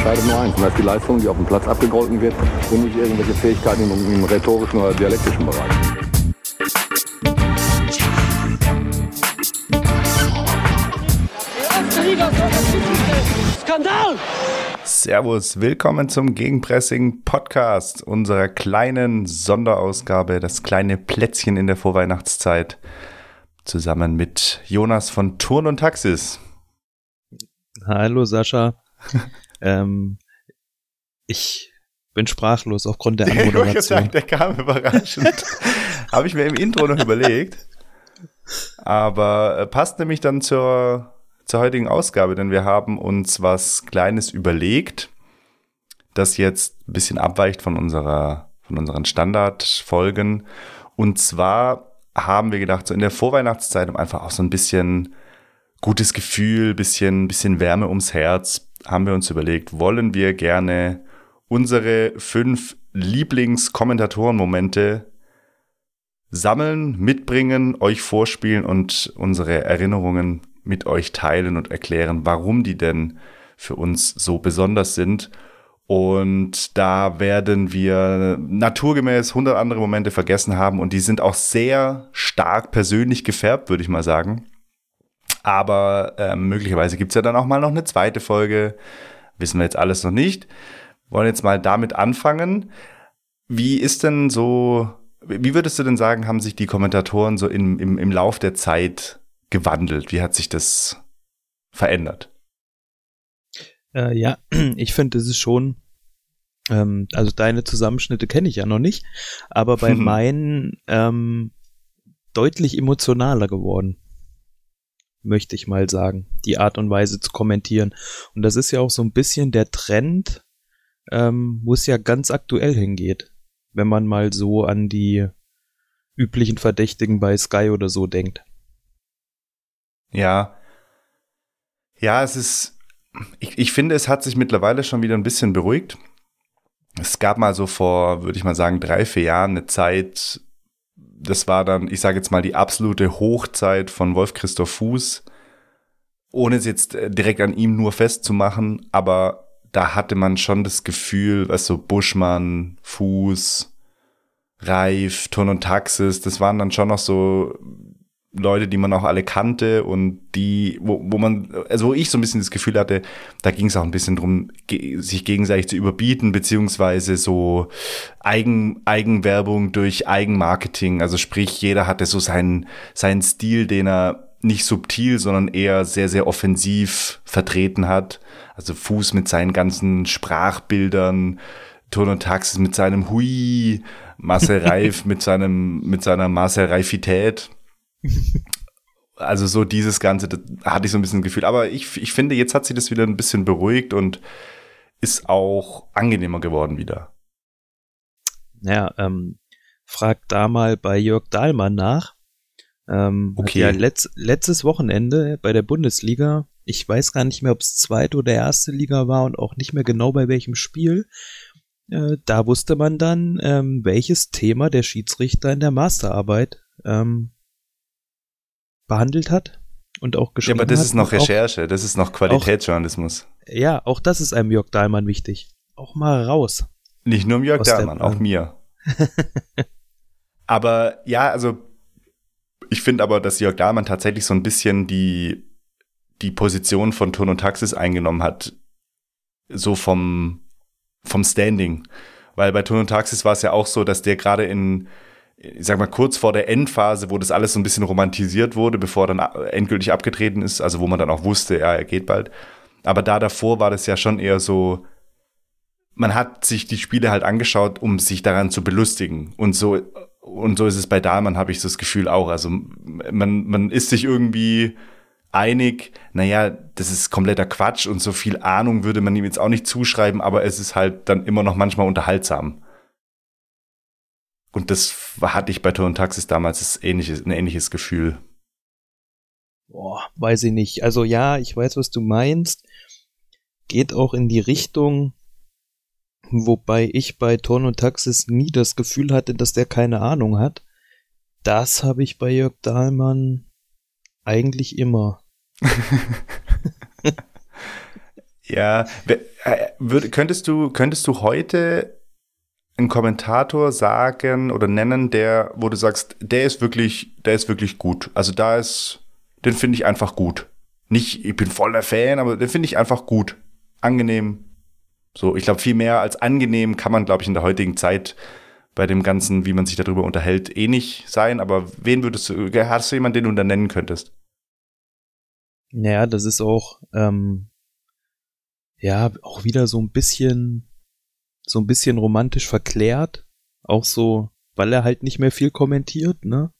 entscheidet nur eins, und das ist die Leistung, die auf dem Platz abgegolten wird und nicht irgendwelche Fähigkeiten im, im rhetorischen oder dialektischen Bereich. Skandal! Servus, willkommen zum Gegenpressing Podcast, unserer kleinen Sonderausgabe, das kleine Plätzchen in der Vorweihnachtszeit, zusammen mit Jonas von Turn und Taxis. Hallo Sascha. Ähm, ich bin sprachlos aufgrund der Anmoderation. Ich sagen, der kam überraschend. Habe ich mir im Intro noch überlegt. Aber äh, passt nämlich dann zur, zur heutigen Ausgabe, denn wir haben uns was Kleines überlegt, das jetzt ein bisschen abweicht von unserer, von unseren Standardfolgen. Und zwar haben wir gedacht, so in der Vorweihnachtszeit, um einfach auch so ein bisschen gutes Gefühl, bisschen, bisschen Wärme ums Herz, haben wir uns überlegt, wollen wir gerne unsere fünf Lieblingskommentatoren-Momente sammeln, mitbringen, euch vorspielen und unsere Erinnerungen mit euch teilen und erklären, warum die denn für uns so besonders sind. Und da werden wir naturgemäß 100 andere Momente vergessen haben und die sind auch sehr stark persönlich gefärbt, würde ich mal sagen. Aber äh, möglicherweise gibt es ja dann auch mal noch eine zweite Folge. Wissen wir jetzt alles noch nicht. Wollen jetzt mal damit anfangen. Wie ist denn so, wie würdest du denn sagen, haben sich die Kommentatoren so im, im, im Lauf der Zeit gewandelt? Wie hat sich das verändert? Äh, ja, ich finde, es ist schon, ähm, also deine Zusammenschnitte kenne ich ja noch nicht, aber bei meinen ähm, deutlich emotionaler geworden möchte ich mal sagen, die Art und Weise zu kommentieren. Und das ist ja auch so ein bisschen der Trend, ähm, wo es ja ganz aktuell hingeht, wenn man mal so an die üblichen Verdächtigen bei Sky oder so denkt. Ja. Ja, es ist, ich, ich finde, es hat sich mittlerweile schon wieder ein bisschen beruhigt. Es gab mal so vor, würde ich mal sagen, drei, vier Jahren eine Zeit, das war dann, ich sage jetzt mal, die absolute Hochzeit von Wolf Christoph Fuß, ohne es jetzt äh, direkt an ihm nur festzumachen, aber da hatte man schon das Gefühl, was so Buschmann, Fuß, Reif, Ton und Taxis, das waren dann schon noch so Leute, die man auch alle kannte und die, wo, wo man, also wo ich so ein bisschen das Gefühl hatte, da ging es auch ein bisschen drum, sich gegenseitig zu überbieten, beziehungsweise so Eigen, Eigenwerbung durch Eigenmarketing. Also sprich, jeder hatte so seinen, seinen Stil, den er nicht subtil, sondern eher sehr, sehr offensiv vertreten hat. Also Fuß mit seinen ganzen Sprachbildern, Ton und Taxis mit seinem Hui, Marcel Reif mit seinem, mit seiner Marcel Reifität also so dieses Ganze, das hatte ich so ein bisschen Gefühl. Aber ich, ich finde, jetzt hat sich das wieder ein bisschen beruhigt und ist auch angenehmer geworden wieder. Ja, ähm, frag da mal bei Jörg Dahlmann nach. Ähm, okay. Ja, letzt, letztes Wochenende bei der Bundesliga, ich weiß gar nicht mehr, ob es zweite oder erste Liga war und auch nicht mehr genau bei welchem Spiel. Äh, da wusste man dann, ähm, welches Thema der Schiedsrichter in der Masterarbeit ähm, behandelt hat und auch geschrieben hat. Ja, aber das ist noch Recherche, das ist noch Qualitätsjournalismus. Auch, ja, auch das ist einem Jörg Dahlmann wichtig. Auch mal raus. Nicht nur Jörg Dahlmann, auch mir. aber ja, also ich finde aber, dass Jörg Dahlmann tatsächlich so ein bisschen die, die Position von Turn und Taxis eingenommen hat, so vom, vom Standing. Weil bei Turn und Taxis war es ja auch so, dass der gerade in ich sag mal, kurz vor der Endphase, wo das alles so ein bisschen romantisiert wurde, bevor er dann endgültig abgetreten ist, also wo man dann auch wusste, ja, er geht bald. Aber da davor war das ja schon eher so, man hat sich die Spiele halt angeschaut, um sich daran zu belustigen. Und so, und so ist es bei Dahlmann, habe ich das Gefühl auch. Also man, man ist sich irgendwie einig, naja, das ist kompletter Quatsch und so viel Ahnung würde man ihm jetzt auch nicht zuschreiben, aber es ist halt dann immer noch manchmal unterhaltsam. Und das hatte ich bei Ton Taxis damals ähnliches, ein ähnliches Gefühl. Boah, weiß ich nicht. Also ja, ich weiß, was du meinst. Geht auch in die Richtung, wobei ich bei Ton und Taxis nie das Gefühl hatte, dass der keine Ahnung hat. Das habe ich bei Jörg Dahlmann eigentlich immer. ja, äh, könntest du, könntest du heute einen Kommentator sagen oder nennen, der, wo du sagst, der ist wirklich, der ist wirklich gut. Also da ist, den finde ich einfach gut. Nicht, ich bin voller Fan, aber den finde ich einfach gut. Angenehm. So, ich glaube, viel mehr als angenehm kann man, glaube ich, in der heutigen Zeit bei dem Ganzen, wie man sich darüber unterhält, eh nicht sein. Aber wen würdest du, hast du jemanden, den du da nennen könntest? Naja, das ist auch, ähm, ja, auch wieder so ein bisschen, so ein bisschen romantisch verklärt. Auch so, weil er halt nicht mehr viel kommentiert, ne?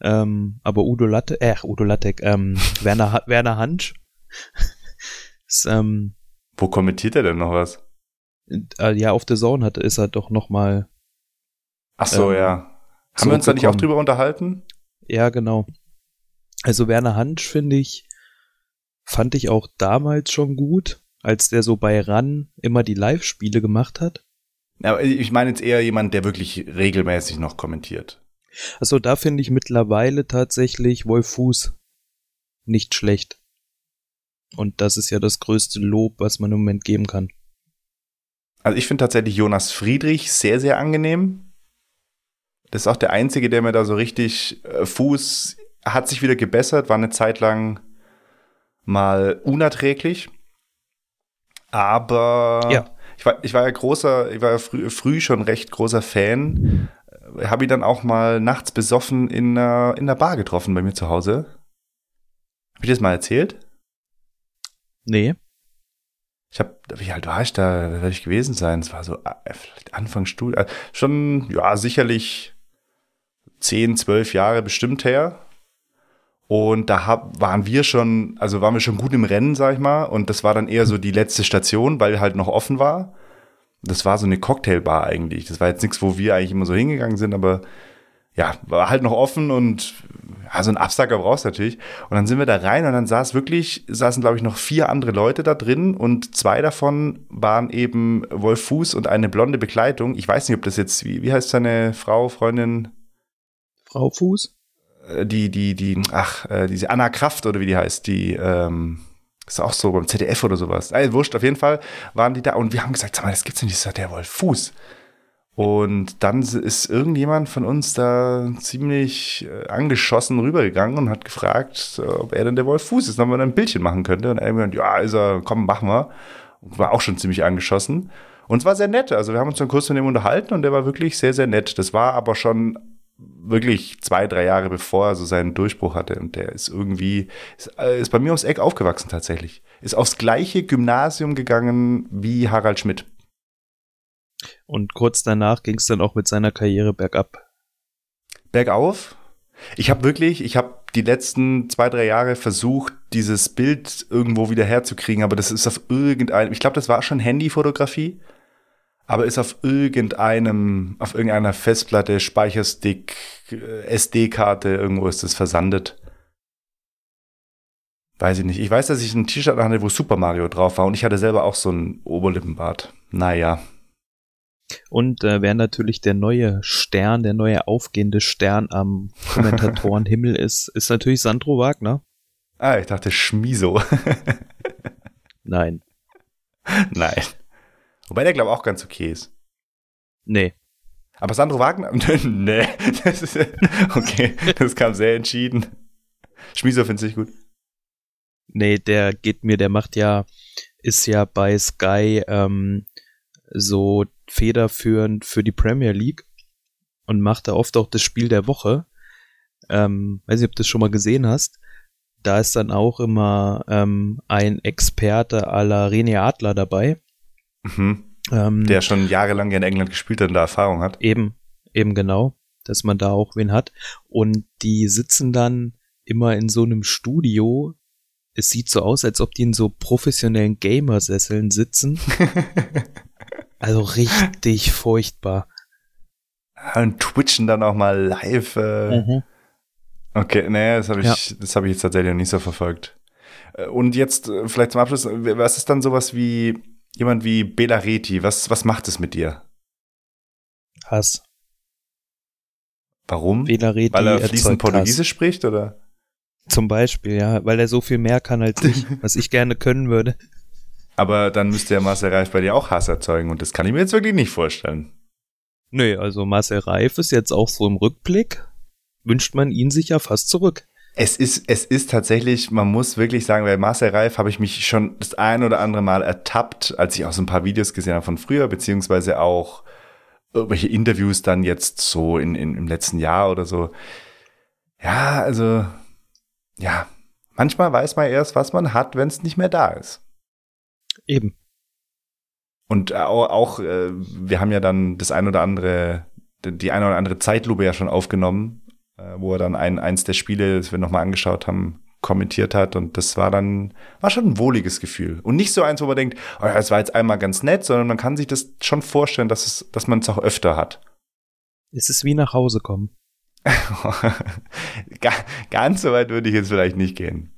Ähm, aber Udo Latte, äh, Udo Lattek, ähm, Werner, Werner Hansch. ist, ähm, Wo kommentiert er denn noch was? Äh, ja, auf der Zone hat, ist er doch noch mal. Ach so, ähm, ja. Haben wir uns da nicht auch drüber unterhalten? Ja, genau. Also Werner Hansch finde ich, fand ich auch damals schon gut, als der so bei RAN immer die Live-Spiele gemacht hat. Ja, ich meine jetzt eher jemand, der wirklich regelmäßig noch kommentiert. Also da finde ich mittlerweile tatsächlich Wolf Fuß nicht schlecht. Und das ist ja das größte Lob, was man im Moment geben kann. Also ich finde tatsächlich Jonas Friedrich sehr, sehr angenehm. Das ist auch der Einzige, der mir da so richtig äh, Fuß hat sich wieder gebessert, war eine Zeit lang mal unerträglich. Aber ja. Ich, war, ich war ja großer, ich war ja früh, früh schon recht großer Fan habe ich dann auch mal nachts besoffen in, äh, in der Bar getroffen bei mir zu Hause. Hab ich das mal erzählt? Nee. Ich habe, wie alt war ich da? Werde ich gewesen sein? Es war so äh, vielleicht Anfang Studium, äh, schon ja sicherlich zehn, zwölf Jahre bestimmt her. Und da hab, waren wir schon, also waren wir schon gut im Rennen, sag ich mal. Und das war dann eher so die letzte Station, weil halt noch offen war. Das war so eine Cocktailbar eigentlich. Das war jetzt nichts, wo wir eigentlich immer so hingegangen sind, aber ja, war halt noch offen und ja, so ein Absacker brauchst du natürlich. Und dann sind wir da rein und dann saß wirklich, saßen glaube ich noch vier andere Leute da drin und zwei davon waren eben Wolf Fuß und eine blonde Begleitung. Ich weiß nicht, ob das jetzt, wie, wie heißt seine Frau, Freundin? Frau Fuß? Äh, die, die, die, ach, äh, diese Anna Kraft oder wie die heißt, die, ähm, ist auch so beim ZDF oder sowas. Also, wurscht, auf jeden Fall waren die da und wir haben gesagt, sag mal, das gibt's nicht, das ist der Wolf Fuß. Und dann ist irgendjemand von uns da ziemlich äh, angeschossen rübergegangen und hat gefragt, ob er denn der Wolf Fuß ist, ob man ein Bildchen machen könnte. Und er hat gesagt, ja, ist er, komm, machen wir. Und war auch schon ziemlich angeschossen. Und es war sehr nett. Also wir haben uns dann kurz mit ihm unterhalten und der war wirklich sehr, sehr nett. Das war aber schon wirklich zwei, drei Jahre bevor er so seinen Durchbruch hatte. Und der ist irgendwie, ist, äh, ist bei mir aufs Eck aufgewachsen tatsächlich. Ist aufs gleiche Gymnasium gegangen wie Harald Schmidt. Und kurz danach ging es dann auch mit seiner Karriere bergab. Bergauf? Ich habe wirklich, ich habe die letzten zwei, drei Jahre versucht, dieses Bild irgendwo wieder herzukriegen, aber das ist auf irgendeinem, ich glaube, das war schon Handyfotografie aber ist auf irgendeinem, auf irgendeiner Festplatte, Speicherstick, äh, SD-Karte, irgendwo ist das versandet. Weiß ich nicht. Ich weiß, dass ich ein T-Shirt hatte, wo Super Mario drauf war und ich hatte selber auch so ein Oberlippenbart. Naja. Und äh, wer natürlich der neue Stern, der neue aufgehende Stern am Kommentatorenhimmel ist, ist natürlich Sandro Wagner. Ah, ich dachte Schmiso. Nein. Nein. Wobei der, glaube ich, auch ganz okay ist. Nee. Aber Sandro Wagner? nee. Das ist, okay, das kam sehr entschieden. Schmieso findet sich gut. Nee, der geht mir, der macht ja, ist ja bei Sky ähm, so federführend für die Premier League und macht da oft auch das Spiel der Woche. Ähm, weiß nicht, ob du das schon mal gesehen hast. Da ist dann auch immer ähm, ein Experte à la René Adler dabei. Mhm. Ähm, der schon jahrelang in England gespielt hat und da Erfahrung hat. Eben, eben genau, dass man da auch wen hat. Und die sitzen dann immer in so einem Studio. Es sieht so aus, als ob die in so professionellen Gamersesseln sitzen. also richtig furchtbar. Und twitchen dann auch mal live. Äh. Mhm. Okay, nee, das habe ich, ja. das habe ich jetzt tatsächlich noch nicht so verfolgt. Äh, und jetzt äh, vielleicht zum Abschluss, was ist dann sowas wie jemand wie Bela Reti, was, was macht es mit dir? Hass. Warum? Bela Reti weil er fließend Portugiesisch spricht, oder? Zum Beispiel, ja, weil er so viel mehr kann als ich, was ich gerne können würde. Aber dann müsste ja Marcel Reif bei dir auch Hass erzeugen und das kann ich mir jetzt wirklich nicht vorstellen. Nö, also Marcel Reif ist jetzt auch so im Rückblick, wünscht man ihn sich ja fast zurück. Es ist, es ist tatsächlich, man muss wirklich sagen, bei Marcel Reif habe ich mich schon das ein oder andere Mal ertappt, als ich auch so ein paar Videos gesehen habe von früher, beziehungsweise auch irgendwelche Interviews dann jetzt so in, in, im letzten Jahr oder so. Ja, also, ja, manchmal weiß man erst, was man hat, wenn es nicht mehr da ist. Eben. Und auch, auch äh, wir haben ja dann das ein oder andere, die eine oder andere Zeitlupe ja schon aufgenommen wo er dann ein, eins der Spiele, das wir nochmal angeschaut haben, kommentiert hat und das war dann, war schon ein wohliges Gefühl. Und nicht so eins, wo man denkt, oh ja, es war jetzt einmal ganz nett, sondern man kann sich das schon vorstellen, dass es, dass man es auch öfter hat. Es ist wie nach Hause kommen. ganz so weit würde ich jetzt vielleicht nicht gehen.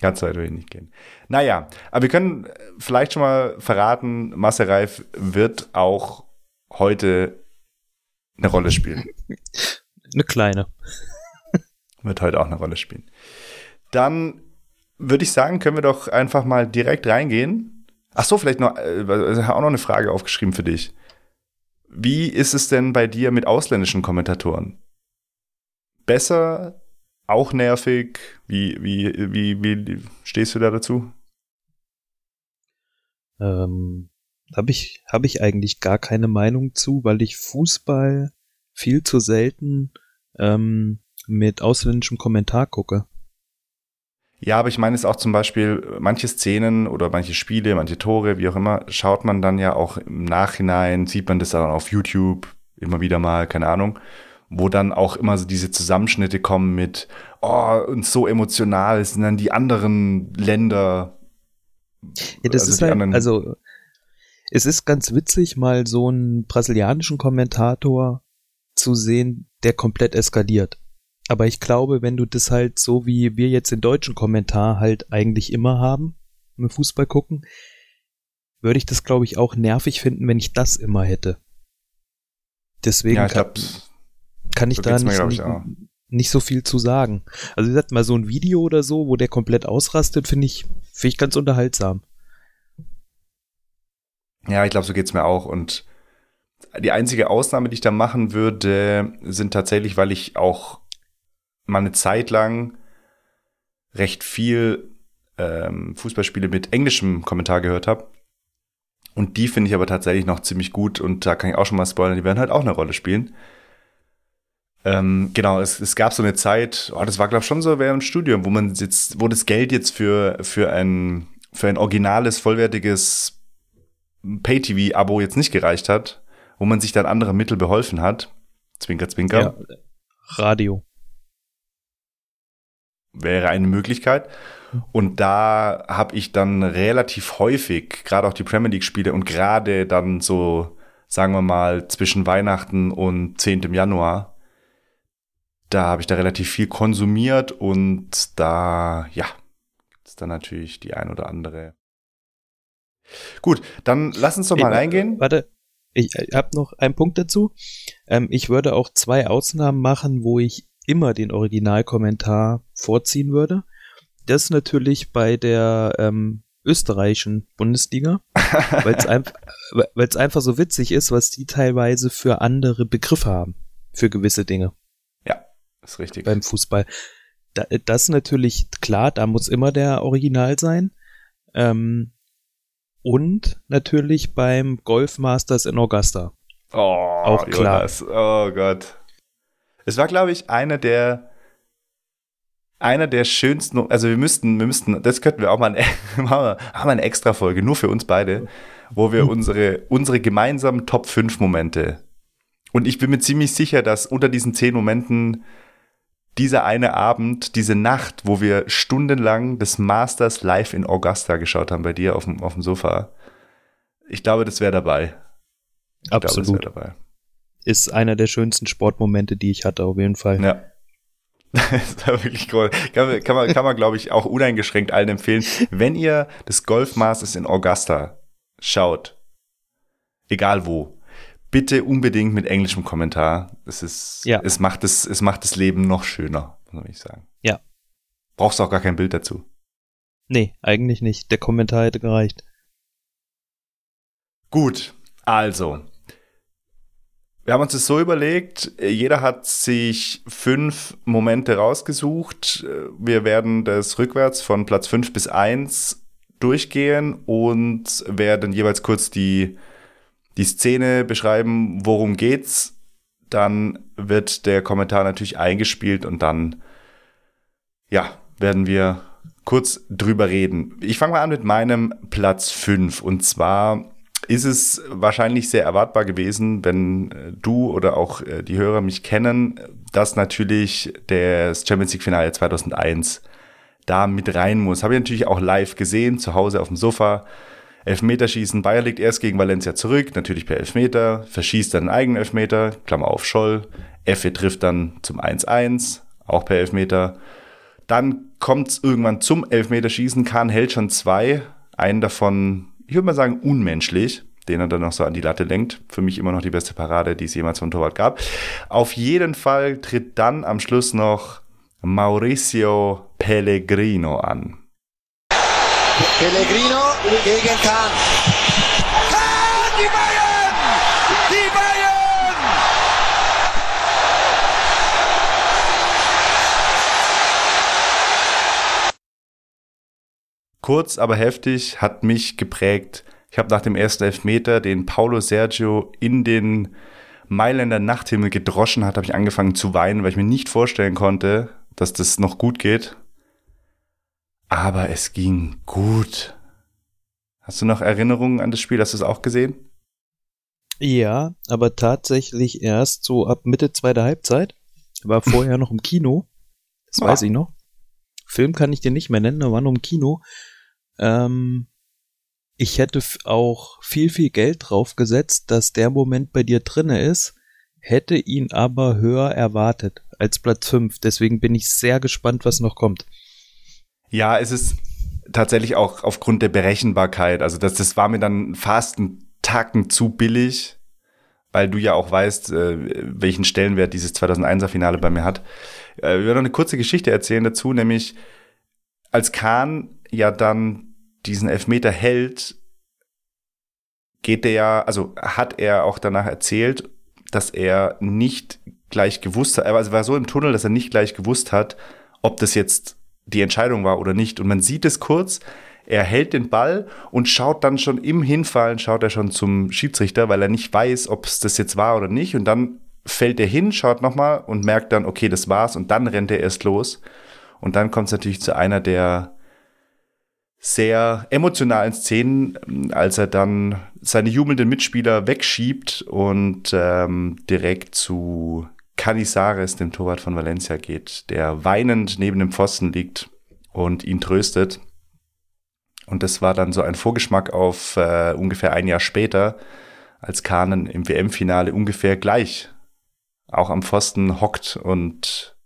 Ganz so weit würde ich nicht gehen. Naja, aber wir können vielleicht schon mal verraten, Marcel Reif wird auch heute eine Rolle spielen. Eine kleine. Wird heute auch eine Rolle spielen. Dann würde ich sagen, können wir doch einfach mal direkt reingehen. Ach so, vielleicht noch, äh, auch noch eine Frage aufgeschrieben für dich. Wie ist es denn bei dir mit ausländischen Kommentatoren? Besser, auch nervig? Wie, wie, wie, wie stehst du da dazu? Ähm, habe ich, hab ich eigentlich gar keine Meinung zu, weil ich Fußball viel zu selten ähm, mit ausländischem Kommentar gucke. Ja, aber ich meine es auch zum Beispiel, manche Szenen oder manche Spiele, manche Tore, wie auch immer, schaut man dann ja auch im Nachhinein, sieht man das dann auf YouTube immer wieder mal, keine Ahnung, wo dann auch immer so diese Zusammenschnitte kommen mit, oh, und so emotional, sind dann die anderen Länder. Ja, das also ist halt, also, es ist ganz witzig, mal so einen brasilianischen Kommentator zu sehen, der komplett eskaliert. Aber ich glaube, wenn du das halt so wie wir jetzt den deutschen Kommentar halt eigentlich immer haben, im Fußball gucken, würde ich das, glaube ich, auch nervig finden, wenn ich das immer hätte. Deswegen ja, ich kann, glaub, kann ich da nicht, mir, nicht, nicht, so viel zu sagen. Also wie gesagt, mal so ein Video oder so, wo der komplett ausrastet, finde ich, finde ich ganz unterhaltsam. Ja, ich glaube, so geht's mir auch. Und die einzige Ausnahme, die ich da machen würde, sind tatsächlich, weil ich auch mal eine Zeit lang recht viel ähm, Fußballspiele mit englischem Kommentar gehört habe. Und die finde ich aber tatsächlich noch ziemlich gut und da kann ich auch schon mal spoilern, die werden halt auch eine Rolle spielen. Ähm, genau, es, es gab so eine Zeit, oh, das war glaube ich schon so während dem Studium, wo man jetzt, wo das Geld jetzt für, für ein, für ein originales, vollwertiges Pay-TV-Abo jetzt nicht gereicht hat wo man sich dann andere Mittel beholfen hat. Zwinker, zwinker. Ja, Radio. Wäre eine Möglichkeit. Und da habe ich dann relativ häufig, gerade auch die Premier League-Spiele und gerade dann so, sagen wir mal, zwischen Weihnachten und 10. Januar, da habe ich da relativ viel konsumiert und da, ja, es dann natürlich die ein oder andere. Gut, dann lass uns doch mal reingehen. Warte, ich, ich habe noch einen Punkt dazu. Ähm, ich würde auch zwei Ausnahmen machen, wo ich immer den Originalkommentar vorziehen würde. Das natürlich bei der ähm, österreichischen Bundesliga, weil es ein, einfach so witzig ist, was die teilweise für andere Begriffe haben, für gewisse Dinge. Ja, ist richtig. Beim Fußball. Da, das natürlich klar, da muss immer der Original sein. Ähm, und natürlich beim Golf Masters in Augusta. Oh, auch klar. Jonas. Oh Gott. Es war, glaube ich, einer der einer der schönsten, also wir müssten, wir müssten, das könnten wir auch mal, machen wir eine extra Folge, nur für uns beide, wo wir unsere, unsere gemeinsamen Top 5 Momente. Und ich bin mir ziemlich sicher, dass unter diesen 10 Momenten dieser eine Abend, diese Nacht, wo wir stundenlang das Masters live in Augusta geschaut haben bei dir auf dem, auf dem Sofa. Ich glaube, das wäre dabei. Ich Absolut. Glaube, dabei. Ist einer der schönsten Sportmomente, die ich hatte, auf jeden Fall. Ja. Das ist wirklich cool. Kann, kann man, kann man glaube ich, auch uneingeschränkt allen empfehlen. Wenn ihr das Golf Masters in Augusta schaut, egal wo, bitte unbedingt mit englischem Kommentar. Es ist, ja. es macht es, es macht das Leben noch schöner, muss ich sagen. Ja. Brauchst du auch gar kein Bild dazu. Nee, eigentlich nicht. Der Kommentar hätte gereicht. Gut, also. Wir haben uns das so überlegt, jeder hat sich fünf Momente rausgesucht. Wir werden das rückwärts von Platz fünf bis eins durchgehen und werden jeweils kurz die, die Szene beschreiben, worum geht's. Dann wird der Kommentar natürlich eingespielt und dann, ja, werden wir kurz drüber reden. Ich fange mal an mit meinem Platz 5 und zwar ist es wahrscheinlich sehr erwartbar gewesen, wenn äh, du oder auch äh, die Hörer mich kennen, dass natürlich das Champions League Finale 2001 da mit rein muss. Habe ich natürlich auch live gesehen, zu Hause auf dem Sofa. Elfmeterschießen, Bayer liegt erst gegen Valencia zurück, natürlich per Elfmeter, verschießt dann einen eigenen Elfmeter, Klammer auf Scholl. Effe trifft dann zum 1-1, auch per Elfmeter. Dann kommt es irgendwann zum Elfmeterschießen. Kahn hält schon zwei. Einen davon, ich würde mal sagen, unmenschlich, den er dann noch so an die Latte lenkt. Für mich immer noch die beste Parade, die es jemals vom Torwart gab. Auf jeden Fall tritt dann am Schluss noch Mauricio Pellegrino an. Pellegrino gegen Kahn. Kahn, die Bayern! Die Bayern! Kurz, aber heftig, hat mich geprägt. Ich habe nach dem ersten Elfmeter, den Paulo Sergio in den Mailänder Nachthimmel gedroschen hat, habe ich angefangen zu weinen, weil ich mir nicht vorstellen konnte, dass das noch gut geht. Aber es ging gut. Hast du noch Erinnerungen an das Spiel? Hast du es auch gesehen? Ja, aber tatsächlich erst so ab Mitte zweiter Halbzeit. War vorher noch im Kino. Das Ah. weiß ich noch. Film kann ich dir nicht mehr nennen, da war noch im Kino. Ähm, ich hätte auch viel, viel Geld drauf gesetzt, dass der Moment bei dir drinne ist, hätte ihn aber höher erwartet als Platz 5. Deswegen bin ich sehr gespannt, was noch kommt. Ja, es ist tatsächlich auch aufgrund der Berechenbarkeit. Also das, das war mir dann fast ein Tacken zu billig, weil du ja auch weißt, äh, welchen Stellenwert dieses 2001er Finale bei mir hat. Äh, wir werden noch eine kurze Geschichte erzählen dazu, nämlich als Kahn ja dann diesen Elfmeter hält, geht der ja, also hat er auch danach erzählt, dass er nicht gleich gewusst hat, also er war so im Tunnel, dass er nicht gleich gewusst hat, ob das jetzt die Entscheidung war oder nicht. Und man sieht es kurz, er hält den Ball und schaut dann schon im Hinfallen, schaut er schon zum Schiedsrichter, weil er nicht weiß, ob es das jetzt war oder nicht. Und dann fällt er hin, schaut nochmal und merkt dann, okay, das war's. Und dann rennt er erst los. Und dann kommt es natürlich zu einer der sehr emotionalen Szenen, als er dann seine jubelnden Mitspieler wegschiebt und ähm, direkt zu Canizares, dem Torwart von Valencia, geht, der weinend neben dem Pfosten liegt und ihn tröstet. Und das war dann so ein Vorgeschmack auf äh, ungefähr ein Jahr später, als Kahnen im WM-Finale ungefähr gleich auch am Pfosten hockt und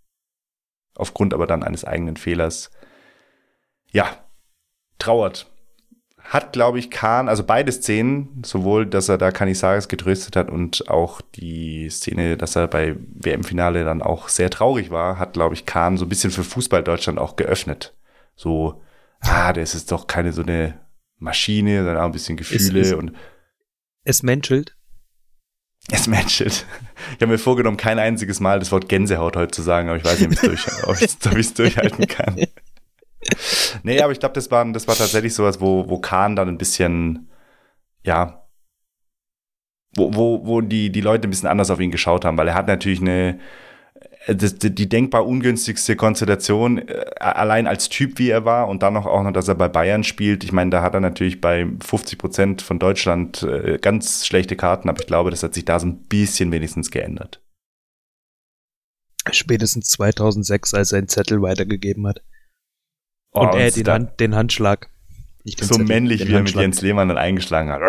aufgrund aber dann eines eigenen Fehlers, ja, trauert. Hat, glaube ich, Kahn, also beide Szenen, sowohl, dass er da Canizares getröstet hat und auch die Szene, dass er bei WM-Finale dann auch sehr traurig war, hat, glaube ich, Kahn so ein bisschen für Fußball Deutschland auch geöffnet. So, ah, das ist doch keine so eine Maschine, sondern auch ein bisschen Gefühle ist- und Es menschelt. es matchelt. Ich habe mir vorgenommen, kein einziges Mal das Wort Gänsehaut heute zu sagen, aber ich weiß nicht, ob ich es durch, durchhalten kann. Nee, aber ich glaube, das war, das war tatsächlich sowas, wo, wo Kahn dann ein bisschen, ja, wo, wo, wo die, die Leute ein bisschen anders auf ihn geschaut haben, weil er hat natürlich eine, äh, die, denkbar ungünstigste Konstellation, äh, allein als Typ, wie er war, und dann noch auch noch, dass er bei Bayern spielt. Ich meine, da hat er natürlich bei 50 Prozent von Deutschland äh, ganz schlechte Karten, aber ich glaube, das hat sich da so ein bisschen wenigstens geändert. Spätestens 2006, als er einen Zettel weitergegeben hat. Und Oh, er und den, da- Hand, den Handschlag. Den so männlich, den wie er mit. Jens Lehmann dann eingeschlagen hat.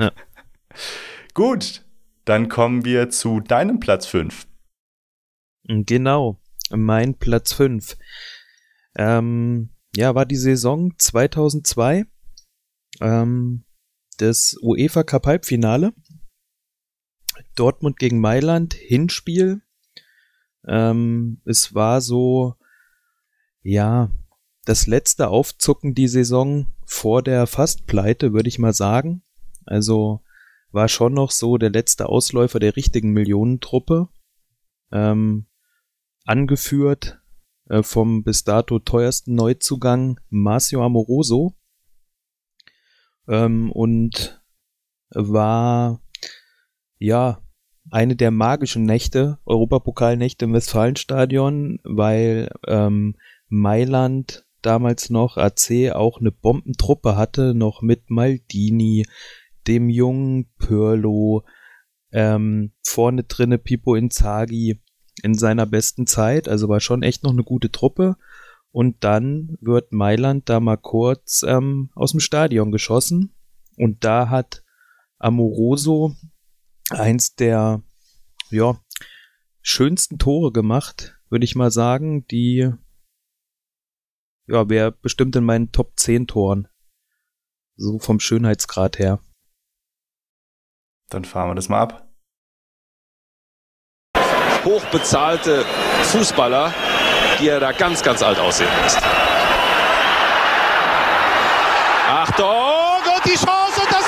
Ja. Gut, dann kommen wir zu deinem Platz 5. Genau, mein Platz 5. Ähm, ja, war die Saison 2002. Ähm, das UEFA Cup Halbfinale. Dortmund gegen Mailand, Hinspiel. Ähm, es war so, ja, das letzte Aufzucken die Saison vor der Fastpleite, würde ich mal sagen. Also war schon noch so der letzte Ausläufer der richtigen Millionentruppe. Ähm, angeführt äh, vom bis dato teuersten Neuzugang Marcio Amoroso. Ähm, und war ja eine der magischen Nächte, Europapokalnächte im Westfalenstadion, weil ähm, Mailand damals noch AC auch eine Bombentruppe hatte, noch mit Maldini, dem jungen Pirlo, ähm, vorne drinne Pipo Inzaghi in seiner besten Zeit, also war schon echt noch eine gute Truppe. Und dann wird Mailand da mal kurz ähm, aus dem Stadion geschossen. Und da hat Amoroso eins der ja, schönsten Tore gemacht, würde ich mal sagen, die ja, wäre bestimmt in meinen Top 10 Toren. So vom Schönheitsgrad her. Dann fahren wir das mal ab. Hochbezahlte Fußballer, die er da ganz, ganz alt aussehen lässt. Achtung und die Chance und das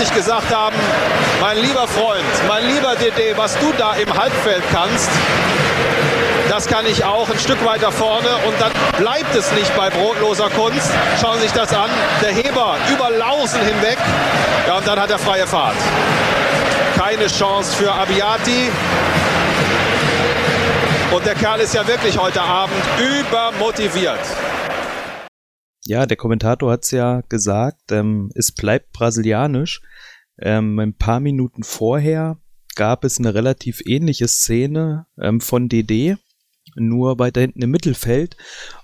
1990 gesagt haben, mein lieber Freund, mein lieber DD, was du da im Halbfeld kannst, das kann ich auch ein Stück weiter vorne und dann bleibt es nicht bei brotloser Kunst. Schauen Sie sich das an, der Heber über Lausen hinweg, ja und dann hat er freie Fahrt. Keine Chance für Abiati. Und der Kerl ist ja wirklich heute Abend übermotiviert. Ja, der Kommentator hat's ja gesagt, ähm, es bleibt brasilianisch. Ähm, ein paar Minuten vorher gab es eine relativ ähnliche Szene ähm, von DD, nur weiter hinten im Mittelfeld,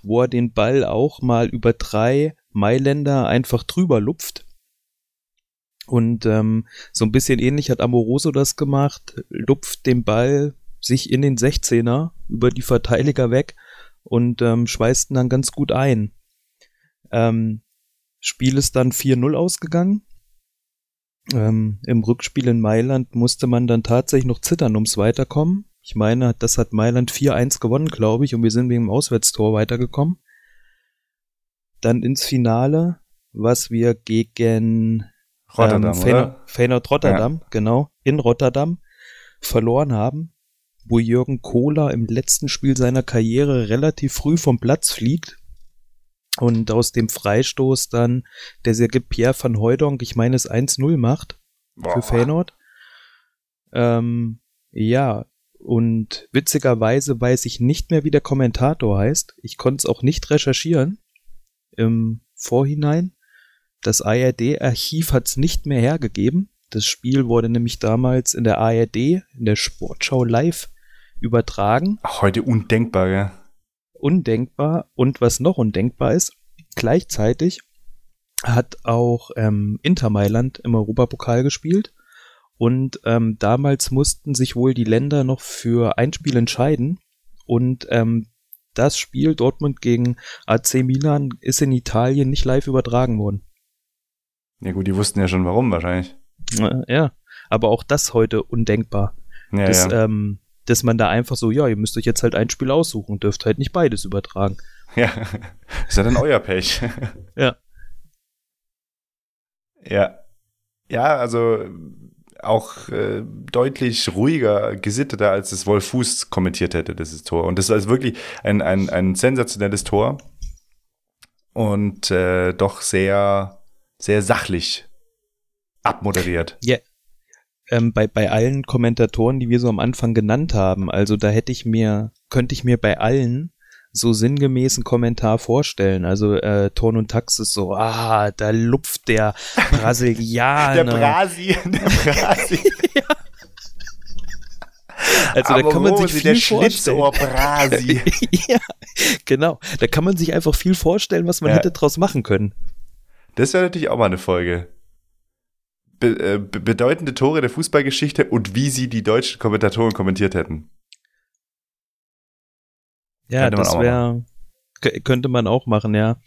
wo er den Ball auch mal über drei Mailänder einfach drüber lupft. Und ähm, so ein bisschen ähnlich hat Amoroso das gemacht, lupft den Ball sich in den 16er über die Verteidiger weg und ähm, schweißt ihn dann ganz gut ein. Ähm, Spiel ist dann 4-0 ausgegangen. Ähm, Im Rückspiel in Mailand musste man dann tatsächlich noch zittern ums Weiterkommen. Ich meine, das hat Mailand 4-1 gewonnen, glaube ich, und wir sind wegen dem Auswärtstor weitergekommen. Dann ins Finale, was wir gegen Rotterdam, ähm, Feyenoord, oder? Feyenoord Rotterdam, genau, in Rotterdam verloren haben, wo Jürgen Kohler im letzten Spiel seiner Karriere relativ früh vom Platz fliegt und aus dem Freistoß dann der Serge Pierre van Hooijdonk, ich meine es 1-0 macht Boah. für Feyenoord. Ähm, ja, und witzigerweise weiß ich nicht mehr, wie der Kommentator heißt. Ich konnte es auch nicht recherchieren im Vorhinein. Das ARD-Archiv hat es nicht mehr hergegeben. Das Spiel wurde nämlich damals in der ARD, in der Sportschau live übertragen. Ach, heute undenkbar, gell? Undenkbar. Und was noch undenkbar ist, gleichzeitig hat auch ähm, Inter Mailand im Europapokal gespielt. Und ähm, damals mussten sich wohl die Länder noch für ein Spiel entscheiden. Und ähm, das Spiel Dortmund gegen AC Milan ist in Italien nicht live übertragen worden. Ja gut, die wussten ja schon warum wahrscheinlich. Ja, aber auch das heute undenkbar. Ja, dass, ja. Ähm, dass man da einfach so, ja, ihr müsst euch jetzt halt ein Spiel aussuchen und dürft halt nicht beides übertragen. ja. Ist ja dann euer Pech. Ja. Ja. Ja, also auch äh, deutlich ruhiger, gesitteter, als es Wolf Fuß kommentiert hätte, dieses Tor. Und das war also wirklich ein, ein, ein sensationelles Tor. Und äh, doch sehr, sehr sachlich abmoderiert. Ja. Ähm, bei, bei allen Kommentatoren, die wir so am Anfang genannt haben, also da hätte ich mir, könnte ich mir bei allen so sinngemäßen Kommentar vorstellen. Also äh, Ton und Tax ist so, ah, da lupft der Brasilianer. Der Brasi, der Brasi. also da kann man sich viel der vorstellen. Brasi. ja, genau. Da kann man sich einfach viel vorstellen, was man Ja. hätte draus machen können. Das wäre natürlich auch mal eine Folge. Be äh, be bedeutende Tore der Fußballgeschichte und wie sie die deutschen Kommentatoren kommentiert hätten. Ja, Könnte das wäre könnte man auch machen, ja.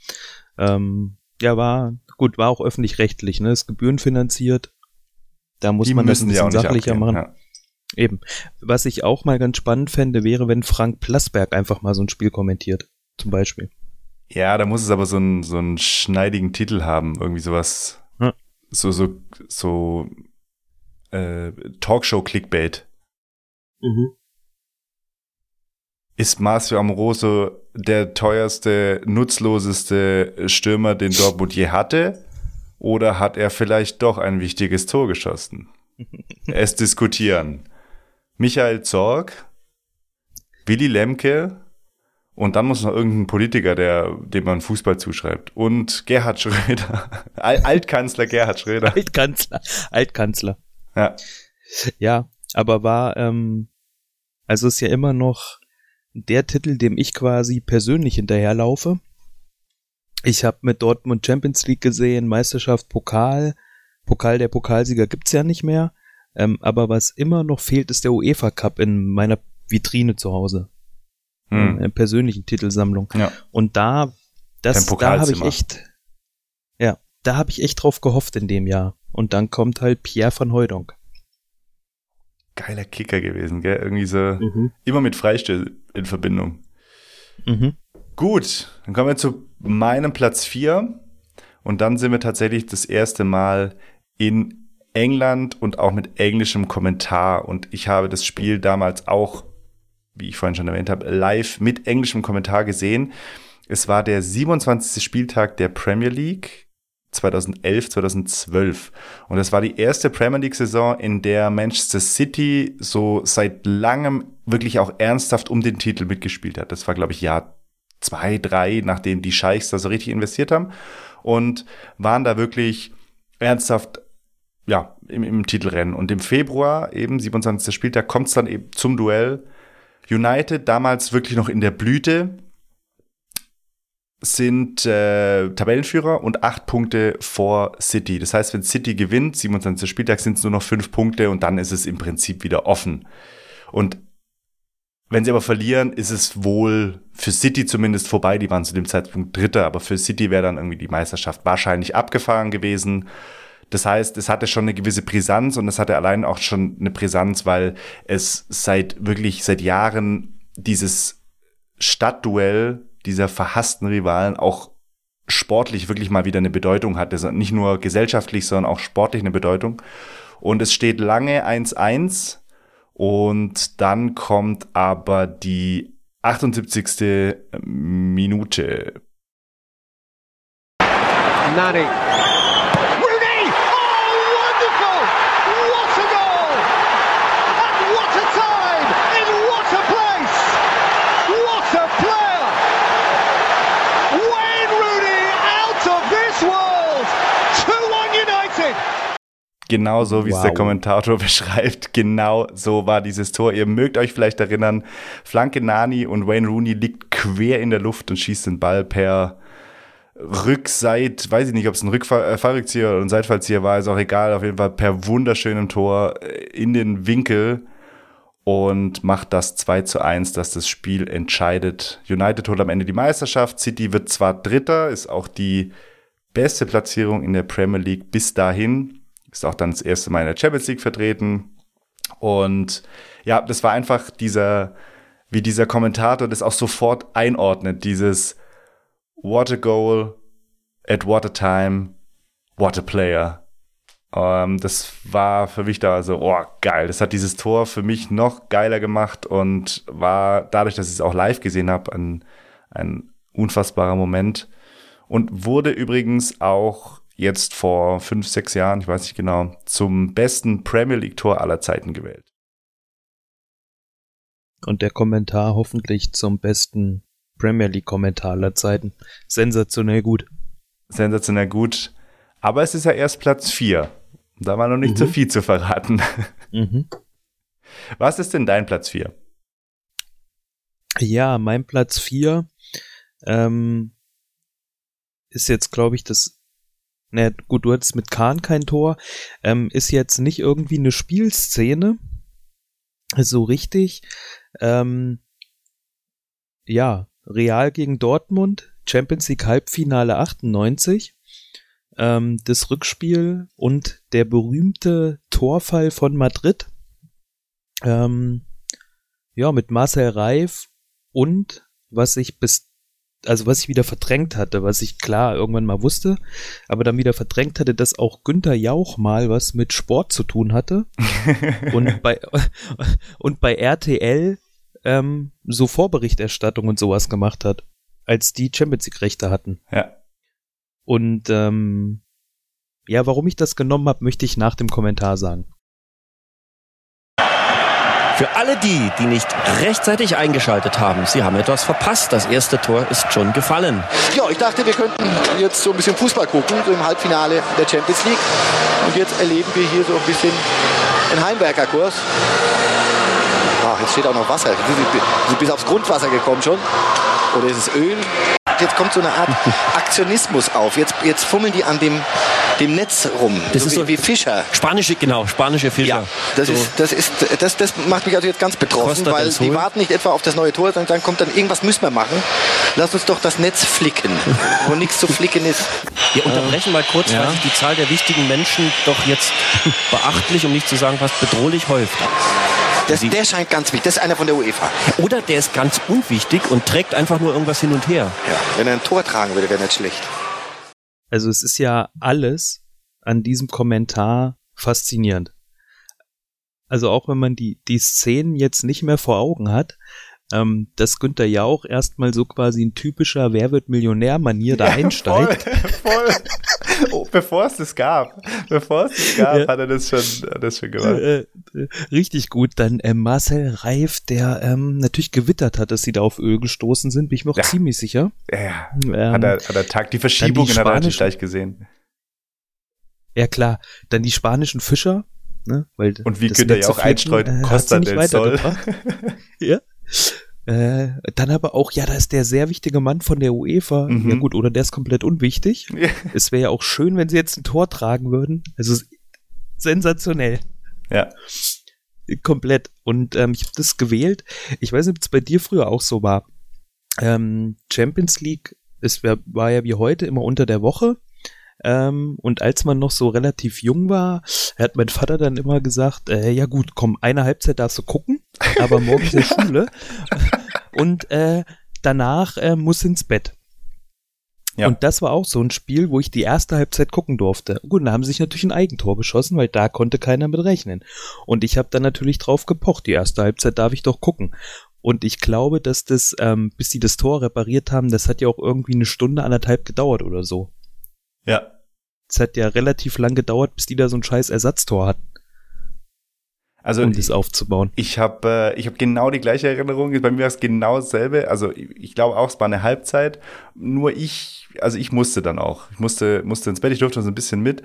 Ähm, ja, war, gut, war auch öffentlich-rechtlich, ne? Ist gebührenfinanziert. Da muss Die man das ein bisschen sachlicher abgehen, machen. ja. Eben. Was ich auch mal ganz spannend fände, wäre, wenn Frank Plasberg einfach mal so ein Spiel kommentiert. Zum Beispiel. Ja, da muss es aber so einen, so einen schneidigen Titel haben, irgendwie sowas. So, so, so äh, Talkshow-Clickbait. Ist Marcio Amoroso der teuerste, nutzloseste Stürmer, den Dortmund je hatte? Oder hat er vielleicht doch ein wichtiges Tor geschossen? es diskutieren. Michael Zorg, Willy Lemke und dann muss noch irgendein Politiker, der, dem man Fußball zuschreibt. Und Gerhard Schröder. Al Altkanzler Gerhard Schröder. Altkanzler. Altkanzler. Ja. Ja, aber war, ähm, also ist ja immer noch der Titel, dem ich quasi persönlich hinterherlaufe. Ich habe mit Dortmund Champions League gesehen, Meisterschaft, Pokal. Pokal der Pokalsieger gibt's ja nicht mehr. Ähm, aber was immer noch fehlt, ist der UEFA Cup in meiner Vitrine zu Hause. Hm. In der persönlichen Titelsammlung. Ja. Und da, das, da habe ich echt, ja, da habe ich echt drauf gehofft in dem Jahr. Und dann kommt halt Pierre van Hooydonk. Geiler Kicker gewesen, gell? Irgendwie so immer mit Freistil in Verbindung. Mhm. Gut, dann kommen wir zu meinem Platz 4. Und dann sind wir tatsächlich das erste Mal in England und auch mit englischem Kommentar. Und ich habe das Spiel damals auch, wie ich vorhin schon erwähnt habe, live mit englischem Kommentar gesehen. Es war der 27. Spieltag der Premier League 2011, 2012. Und das war die erste Premier League-Saison, in der Manchester City so seit langem wirklich auch ernsthaft um den Titel mitgespielt hat. Das war, glaube ich, Jahr zwei, drei, nachdem die Scheichs da so richtig investiert haben und waren da wirklich ernsthaft ja, im, im Titelrennen. Und im Februar, eben 27. Spieltag, kommt es dann eben zum Duell. United, damals wirklich noch in der Blüte, sind äh, Tabellenführer und acht Punkte vor City. Das heißt, wenn City gewinnt, 27. Spieltag, sind es nur noch fünf Punkte und dann ist es im Prinzip wieder offen. Und wenn sie aber verlieren, ist es wohl für City zumindest vorbei. Die waren zu dem Zeitpunkt Dritter, aber für City wäre dann irgendwie die Meisterschaft wahrscheinlich abgefahren gewesen. Das heißt, es hatte schon eine gewisse Brisanz und es hatte allein auch schon eine Brisanz, weil es seit wirklich seit Jahren dieses Stadtduell dieser verhassten Rivalen auch sportlich wirklich mal wieder eine Bedeutung hatte. Nicht nur gesellschaftlich, sondern auch sportlich eine Bedeutung. Und es steht lange 1-1 und dann kommt aber die 78. Minute. Nani. Rooney! Oh, wonderful! What a goal! And what a time! In what a place! What a player! Wayne Rooney out of this world! 2-1 United! Genau so, wie es Wow. der Kommentator beschreibt. Genau so war dieses Tor. Ihr mögt euch vielleicht erinnern, Flanke Nani und Wayne Rooney liegt quer in der Luft und schießt den Ball per Rückseit, weiß ich nicht, ob es ein Rückfall, äh, Fallrückzieher oder ein Seitfallzieher war, ist auch egal, auf jeden Fall per wunderschönem Tor äh, in den Winkel und macht das 2 zu 1, dass das Spiel entscheidet. United holt am Ende die Meisterschaft, City wird zwar Dritter, ist auch die beste Platzierung in der Premier League bis dahin, ist auch dann das erste Mal in der Champions League vertreten und ja, das war einfach dieser, wie dieser Kommentator das auch sofort einordnet, dieses What a goal, at what a time, what a player. Ähm, das war für mich da so, oh geil, das hat dieses Tor für mich noch geiler gemacht und war dadurch, dass ich es auch live gesehen habe, ein, ein unfassbarer Moment. Und wurde übrigens auch jetzt vor fünf, sechs Jahren, ich weiß nicht genau, zum besten Premier League-Tor aller Zeiten gewählt. Und der Kommentar hoffentlich zum besten Premier League Kommentar aller Zeiten. Sensationell gut. sensationell gut. Aber es ist ja erst Platz 4. Da war noch nicht zu viel zu verraten. Mhm. Was ist denn dein Platz 4? Ja, mein Platz 4 ähm, ist jetzt, glaube ich, das. Na gut, du hattest mit Kahn kein Tor. Ähm, ist jetzt nicht irgendwie eine Spielszene. So richtig. Ähm, ja, Real gegen Dortmund, Champions League Halbfinale 98, ähm, das Rückspiel und der berühmte Torfall von Madrid. Ähm, ja, mit Marcel Reif und was ich bis, also was ich wieder verdrängt hatte, was ich klar irgendwann mal wusste, aber dann wieder verdrängt hatte, dass auch Günther Jauch mal was mit Sport zu tun hatte und bei und bei RTL ähm, so Vorberichterstattung und sowas gemacht hat, als die Champions League Rechte hatten. Ja. Und ähm, ja, warum ich das genommen habe, möchte ich nach dem Kommentar sagen. Für alle die, die nicht rechtzeitig eingeschaltet haben, sie haben etwas verpasst. Das erste Tor ist schon gefallen. Ja, ich dachte, wir könnten jetzt so ein bisschen Fußball gucken, so im Halbfinale der Champions League. Und jetzt erleben wir hier so ein bisschen einen Heimwerkerkurs. Ah, jetzt steht auch noch Wasser. Sie sind bis aufs Grundwasser gekommen schon. Oder ist es Öl? Jetzt kommt so eine Art Aktionismus auf. Jetzt, jetzt fummeln die an dem, dem Netz rum. Das so ist wie, so- wie Fischer. Spanische, genau, spanische Fischer. Ja, das, So. ist, das, ist, das, das macht mich also jetzt ganz betroffen, Costa weil die warten nicht etwa auf das neue Tor, sondern dann kommt dann irgendwas müssen wir machen. Lass uns doch das Netz flicken, wo nichts zu flicken ist. Wir unterbrechen mal kurz, Ja. weil sich die Zahl der wichtigen Menschen doch jetzt beachtlich, um nicht zu sagen fast bedrohlich häuft. Das, der scheint ganz wichtig. Das ist einer von der UEFA. Oder der ist ganz unwichtig und trägt einfach nur irgendwas hin und her. Ja. Wenn er ein Tor tragen würde, wäre nicht schlecht. Also es ist ja alles an diesem Kommentar faszinierend. Also auch wenn man die, die Szenen jetzt nicht mehr vor Augen hat, ähm, dass Günther Jauch erstmal so quasi ein typischer Wer wird Millionär-Manier da einsteigt. Voll, voll. Oh, bevor es das gab, bevor es das gab, Ja. hat er das schon, hat das schon gemacht. Äh, äh, richtig gut. Dann äh, Marcel Reif, der ähm, natürlich gewittert hat, dass sie da auf Öl gestoßen sind, bin ich mir auch Ja. ziemlich sicher. Ja, ja. Ähm, Hat er, hat er Tag, die Verschiebungen hat er gleich gesehen. Ja klar, dann die spanischen Fischer, ne? Weil Und wie Günther zu flicken, einstreut, äh, Costa del Sol. ja. Äh, dann aber auch, ja, da ist der sehr wichtige Mann von der UEFA. Mhm. Ja gut, oder der ist komplett unwichtig. Ja. Es wäre ja auch schön, wenn sie jetzt ein Tor tragen würden. Also sensationell. Ja. Komplett. Und ähm, ich habe das gewählt. Ich weiß nicht, ob es bei dir früher auch so war. Ähm, Champions League es wär, war ja wie heute immer unter der Woche. Ähm, und als man noch so relativ jung war, hat mein Vater dann immer gesagt, äh, ja gut, komm, eine Halbzeit darfst du gucken, aber morgens in der Schule. Und äh, danach äh, muss ins Bett. Ja. Und das war auch so ein Spiel, wo ich die erste Halbzeit gucken durfte. Gut, da haben sie sich natürlich ein Eigentor geschossen, weil da konnte keiner mit rechnen. Und ich habe dann natürlich drauf gepocht, die erste Halbzeit darf ich doch gucken. Und ich glaube, dass das, ähm, bis sie das Tor repariert haben, das hat ja auch irgendwie eine Stunde, anderthalb gedauert oder so. Ja. Es hat ja relativ lang gedauert, bis die da so ein scheiß Ersatztor hatten, Also um das aufzubauen. Ich habe äh, ich hab genau die gleiche Erinnerung. Bei mir war es genau dasselbe. Also ich, ich glaube auch, es war eine Halbzeit. Nur ich, also ich musste dann auch. Ich musste, musste ins Bett, ich durfte so ein bisschen mit.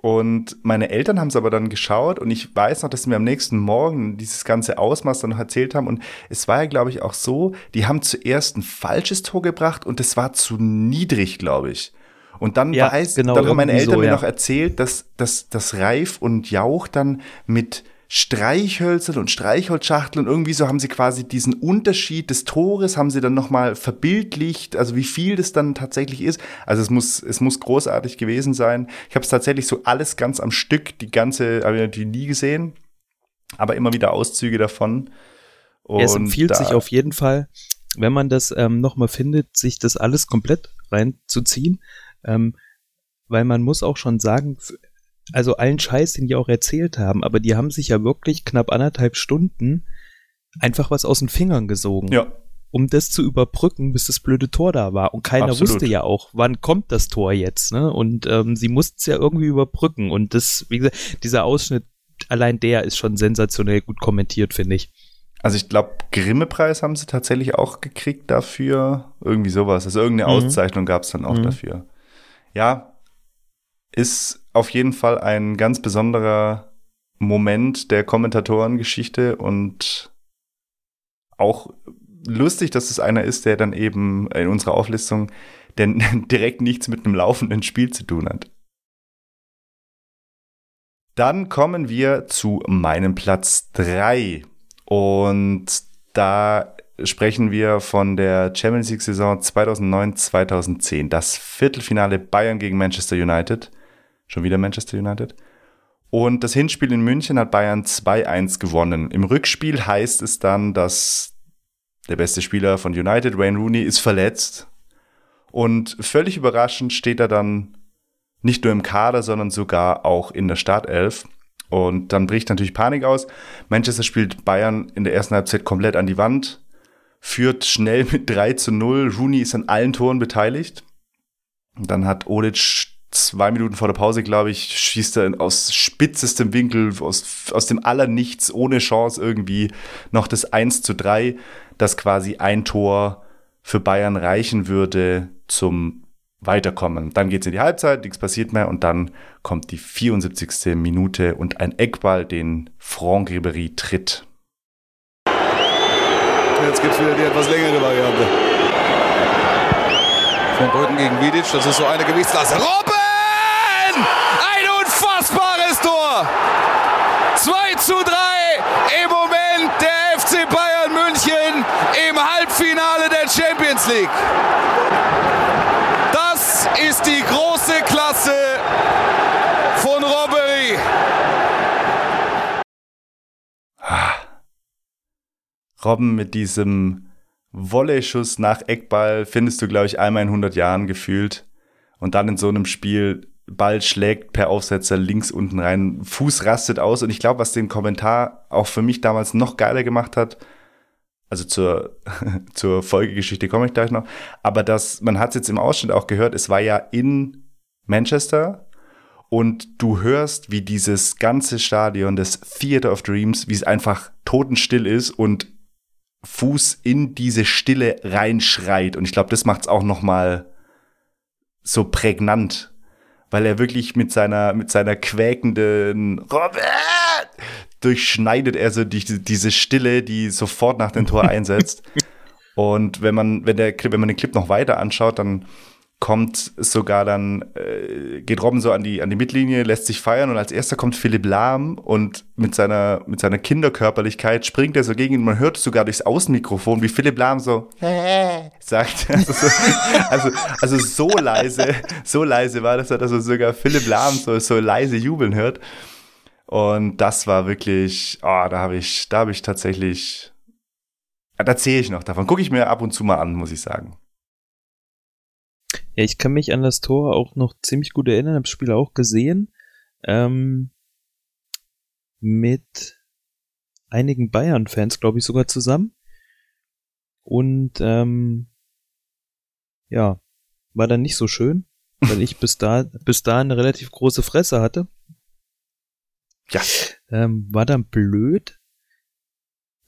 Und meine Eltern haben es aber dann geschaut und ich weiß noch, dass sie mir am nächsten Morgen dieses ganze Ausmaß dann noch erzählt haben. Und es war ja, glaube ich, auch so, die haben zuerst ein falsches Tor gebracht und es war zu niedrig, glaube ich. Und dann Ja, weiß, genau, dann haben meine Eltern so, mir ja. noch erzählt, dass, dass, dass Reif und Jauch dann mit Streichhölzern und Streichholzschachteln und irgendwie so haben sie quasi diesen Unterschied des Tores haben sie dann nochmal verbildlicht, also wie viel das dann tatsächlich ist. Also es muss, es muss großartig gewesen sein. Ich habe es tatsächlich so alles ganz am Stück, die ganze, habe ich natürlich nie gesehen, aber immer wieder Auszüge davon. Und es empfiehlt da- sich auf jeden Fall, wenn man das ähm, nochmal findet, sich das alles komplett reinzuziehen. Ähm, weil man muss auch schon sagen, also allen Scheiß, den die auch erzählt haben, aber die haben sich ja wirklich knapp anderthalb Stunden einfach was aus den Fingern gesogen, Ja, um das zu überbrücken, bis das blöde Tor da war. Und keiner Absolut. wusste ja auch, wann kommt das Tor jetzt, ne? Und ähm, sie mussten es ja irgendwie überbrücken. Und das, wie gesagt, dieser Ausschnitt, allein der ist schon sensationell gut kommentiert, finde ich. Also ich glaube, Grimme-Preis haben sie tatsächlich auch gekriegt dafür. Irgendwie sowas. Also irgendeine Mhm. Auszeichnung gab es dann auch Mhm. dafür. Ja, ist auf jeden Fall ein ganz besonderer Moment der Kommentatorengeschichte und auch lustig, dass es einer ist, der dann eben in unserer Auflistung denn direkt nichts mit einem laufenden Spiel zu tun hat. Dann kommen wir zu meinem Platz 3. Und da sprechen wir von der Champions League Saison 2009-2010. Das Viertelfinale Bayern gegen Manchester United. Schon wieder Manchester United. Und das Hinspiel in München hat Bayern 2-1 gewonnen. Im Rückspiel heißt es dann, dass der beste Spieler von United, Wayne Rooney, ist verletzt. Und völlig überraschend steht er dann nicht nur im Kader, sondern sogar auch in der Startelf. Und dann bricht natürlich Panik aus. Manchester spielt Bayern in der ersten Halbzeit komplett an die Wand, führt schnell mit 3 zu 0. Rooney ist an allen Toren beteiligt. Und dann hat Olic zwei Minuten vor der Pause, glaube ich, schießt er aus spitzestem Winkel, aus, aus dem Allernichts, ohne Chance irgendwie noch das 1 zu 3, das quasi ein Tor für Bayern reichen würde zum Weiterkommen. Dann geht es in die Halbzeit, nichts passiert mehr und dann kommt die 74. Minute und ein Eckball, den Franck Ribéry tritt. Jetzt gibt es wieder die etwas längere Variante. Von Brücken gegen Vidic, das ist so eine Gewichtsklasse. Robben! Ein unfassbares Tor! 2 zu 3 im Moment der FC Bayern München im Halbfinale der Champions League. Das ist die große Klasse von Robbery. Robben mit diesem Volley-Schuss nach Eckball findest du, glaube ich, einmal in 100 Jahren gefühlt. Und dann in so einem Spiel, Ball schlägt per Aufsetzer links unten rein, Fuß rastet aus. Und ich glaube, was den Kommentar auch für mich damals noch geiler gemacht hat, also zur, zur Folgegeschichte komme ich gleich noch, aber das, man hat es jetzt im Ausschnitt auch gehört, es war ja in Manchester und du hörst, wie dieses ganze Stadion des Theater of Dreams, wie es einfach totenstill ist und Fuß in diese Stille reinschreit. Und ich glaube, das macht es auch noch mal so prägnant, weil er wirklich mit seiner, mit seiner quäkenden Robert durchschneidet er so die, diese Stille, die sofort nach dem Tor einsetzt. Und wenn man, wenn der wenn man den Clip noch weiter anschaut, dann kommt sogar dann, äh, geht Robben so an die, an die Mittellinie, lässt sich feiern und als erster kommt Philipp Lahm und mit seiner, mit seiner Kinderkörperlichkeit springt er so gegen ihn. Man hört sogar durchs Außenmikrofon, wie Philipp Lahm so sagt. Also so, also, also so leise, so leise war das, dass er sogar Philipp Lahm so, so leise jubeln hört. Und das war wirklich, oh, da habe ich, da habe ich tatsächlich, da zähle ich noch davon. Gucke ich mir ab und zu mal an, muss ich sagen. Ja, ich kann mich an das Tor auch noch ziemlich gut erinnern, habe das Spiel auch gesehen. Ähm, mit einigen Bayern-Fans, glaube ich, sogar zusammen. Und ähm, ja, war dann nicht so schön, weil ich bis da bis da eine relativ große Fresse hatte. Ja. Ähm, war dann blöd.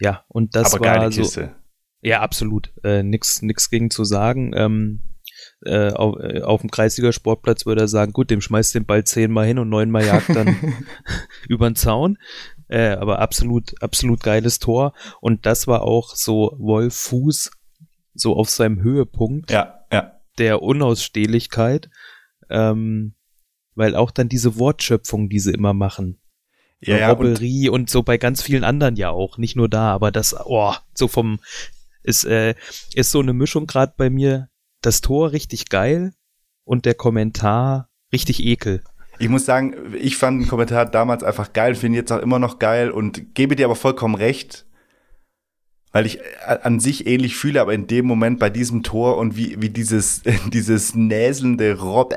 Ja, und das Aber war geile so. Kiste. Ja, absolut. Äh, nix, nix gegen zu sagen. Ähm, äh, auf, äh, auf dem Kreisliga Sportplatz würde er sagen, gut, dem schmeißt den Ball zehnmal hin und neunmal jagt dann über den Zaun. Äh, aber absolut, absolut geiles Tor. Und das war auch so Wolf Fuß so auf seinem Höhepunkt Ja, ja. der Unausstehlichkeit. Ähm, weil auch dann diese Wortschöpfung, die sie immer machen. Ja, ja, und Robberie und, so bei ganz vielen anderen ja auch, nicht nur da, aber das, oh, so vom, ist, äh, ist so eine Mischung gerade bei mir, das Tor richtig geil und der Kommentar richtig ekel. ich muss sagen, ich fand den Kommentar damals einfach geil, finde jetzt auch immer noch geil und gebe dir aber vollkommen recht, weil ich äh, an sich ähnlich fühle, aber in dem Moment bei diesem Tor und wie, wie dieses, dieses näselnde Rob,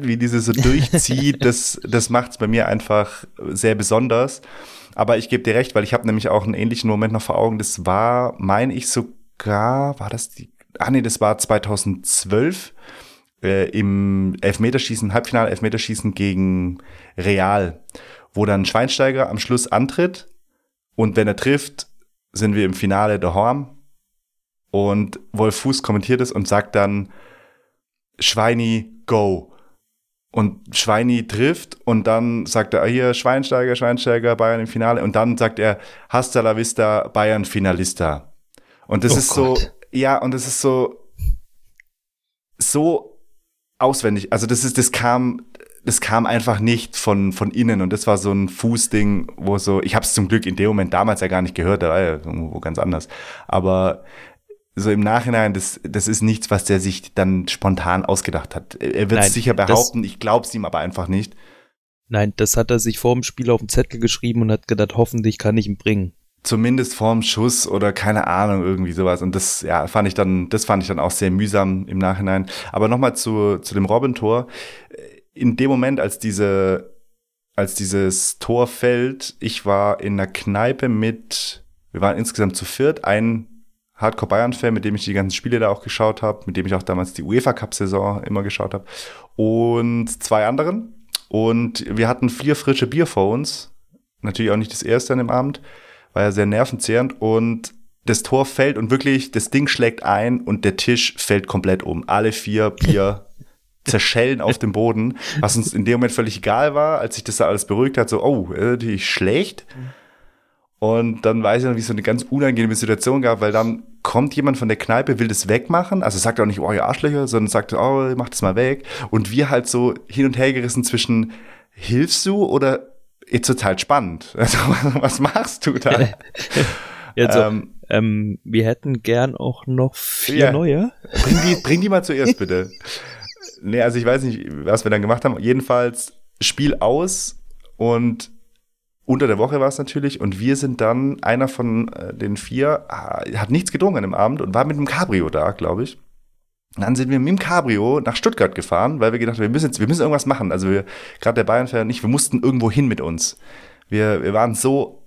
wie dieses so durchzieht, das, das macht es bei mir einfach sehr besonders. Aber ich gebe dir recht, weil ich habe nämlich auch einen ähnlichen Moment noch vor Augen. Das war, meine ich sogar, war das die, ah nee, das war 2012 äh, im Elfmeterschießen, Halbfinale Elfmeterschießen gegen Real, wo dann Schweinsteiger am Schluss antritt und wenn er trifft, sind wir im Finale der Horm und Wolf Fuß kommentiert es und sagt dann Schweini, go. Und Schweini trifft und dann sagt er, ah, hier, Schweinsteiger, Schweinsteiger, Bayern im Finale. Und dann sagt er, hasta la vista, Bayern Finalista. Und das Oh ist Gott. so, ja, und das ist so, so auswendig. Also das ist, das kam das kam einfach nicht von, von innen und das war so ein Fußding, wo so, ich habe es zum Glück in dem Moment damals ja gar nicht gehört, da war ja irgendwo ganz anders. Aber so im Nachhinein, das, das ist nichts, was der sich dann spontan ausgedacht hat. Er wird Nein, sicher behaupten, ich glaub's ihm aber einfach nicht. Nein, das hat er sich vor dem Spiel auf den Zettel geschrieben und hat gedacht, hoffentlich kann ich ihn bringen. Zumindest vorm Schuss oder keine Ahnung, irgendwie sowas. Und das, ja, fand ich dann, das fand ich dann auch sehr mühsam im Nachhinein. Aber nochmal zu, zu dem Robin-Tor. In dem Moment, als diese, als dieses Tor fällt, ich war in einer Kneipe mit, wir waren insgesamt zu viert, ein Hardcore Bayern-Fan, mit dem ich die ganzen Spiele da auch geschaut habe, mit dem ich auch damals die UEFA Cup-Saison immer geschaut habe. Und zwei anderen. Und wir hatten vier frische Bier vor uns. Natürlich auch nicht das erste an dem Abend. War ja sehr nervenzehrend. Und das Tor fällt und wirklich, das Ding schlägt ein und der Tisch fällt komplett um. Alle vier Bier zerschellen auf dem Boden, was uns in dem Moment völlig egal war, als sich das da alles beruhigt hat, so, oh, äh, die schlecht. Und dann weiß ich noch, wie es so eine ganz unangenehme Situation gab, weil dann kommt jemand von der Kneipe, will das wegmachen. Also sagt auch nicht, oh, ihr Arschlöcher, sondern sagt, oh, mach das mal weg. Und wir halt so hin und her gerissen zwischen, hilfst du oder ist total spannend? Also, was machst du da? Also, Ähm, ähm, wir hätten gern auch noch vier Ja. neue. Bring die, bring die mal zuerst, bitte. nee, also ich weiß nicht, was wir dann gemacht haben. Jedenfalls Spiel aus und unter der Woche war es natürlich. Und wir sind dann, einer von äh, den vier, ah, hat nichts getrunken an dem Abend und war mit dem Cabrio da, glaube ich. Dann sind wir mit dem Cabrio nach Stuttgart gefahren, weil wir gedacht haben, wir müssen jetzt, wir müssen irgendwas machen. Also wir, gerade der Bayern-Fan und ich, wir mussten irgendwo hin mit uns. Wir, wir waren so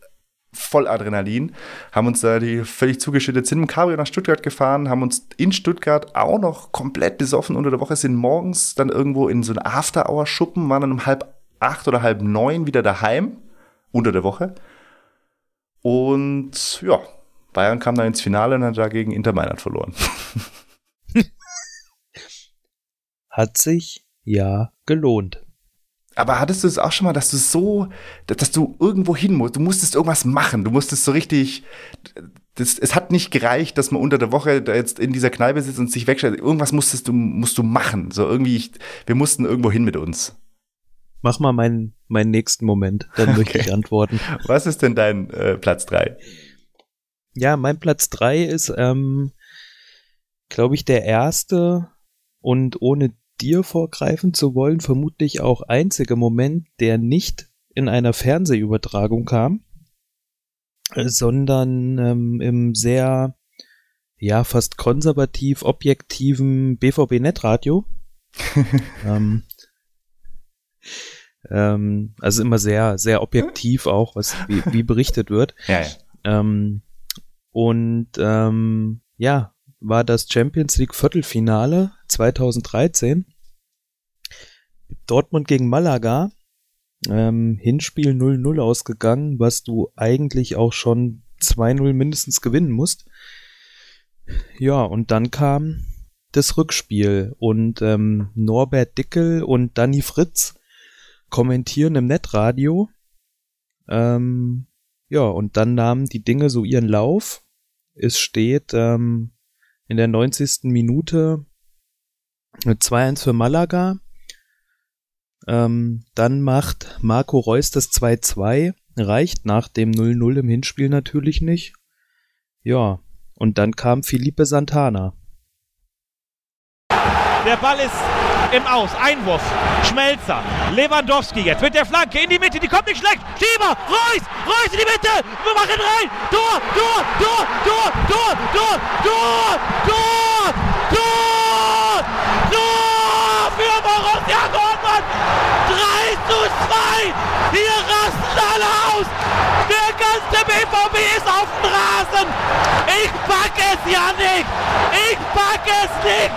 voll Adrenalin, haben uns da die völlig zugeschüttet, sind im Cabrio nach Stuttgart gefahren, haben uns in Stuttgart auch noch komplett besoffen unter der Woche, sind morgens dann irgendwo in so einen After-Hour-Schuppen, waren dann um halb acht oder halb neun wieder daheim, unter der Woche. Und ja, Bayern kam dann ins Finale und hat dagegen Inter Mailand verloren. Hat sich ja gelohnt. Aber hattest du es auch schon mal, dass du so, dass du irgendwo hin musst, du musstest irgendwas machen, du musstest so richtig, das, es hat nicht gereicht, dass man unter der Woche da jetzt in dieser Kneipe sitzt und sich wegstellt, irgendwas musstest du, musst du machen, so irgendwie, ich, wir mussten irgendwo hin mit uns. Mach mal meinen, meinen nächsten Moment, dann möchte Okay. ich antworten. Was ist denn dein äh, Platz drei? Ja, mein Platz drei ist, ähm, glaube ich, der erste und ohne dir vorgreifen zu wollen, vermutlich auch einzige Moment, der nicht in einer Fernsehübertragung kam, äh, sondern ähm, im sehr, ja, fast konservativ objektiven BVB-Netradio. ähm, ähm, also immer sehr, sehr objektiv auch, was wie, wie berichtet wird. Ja, ja. Ähm, und ähm, ja, war das Champions League Viertelfinale 2013. Dortmund gegen Malaga. Ähm, Hinspiel 0-0 ausgegangen, was du eigentlich auch schon 2-0 mindestens gewinnen musst. Ja, und dann kam das Rückspiel und ähm, Norbert Dickel und Danny Fritz kommentieren im Netradio. Ähm, ja, und dann nahmen die Dinge so ihren Lauf. Es steht ähm, in der 90. Minute äh, 2-1 für Malaga. Ähm, dann macht Marco Reus das 2-2. Reicht nach dem 0-0 im Hinspiel natürlich nicht. Ja, und dann kam Felipe Santana. Der Ball ist im Aus. Einwurf. Schmelzer. Lewandowski jetzt mit der Flanke in die Mitte. Die kommt nicht schlecht. Schieber. Reus. Reus in die Mitte. Wir machen rein. Tor. Tor. Tor. Tor. Tor. Tor. Tor. Tor. Tor. Für Borussia Dortmund. 3 zu 2. Hier rasten alle aus. Der ganze BVB ist auf dem Rasen. Ich pack es ja nicht. Ich pack es nicht.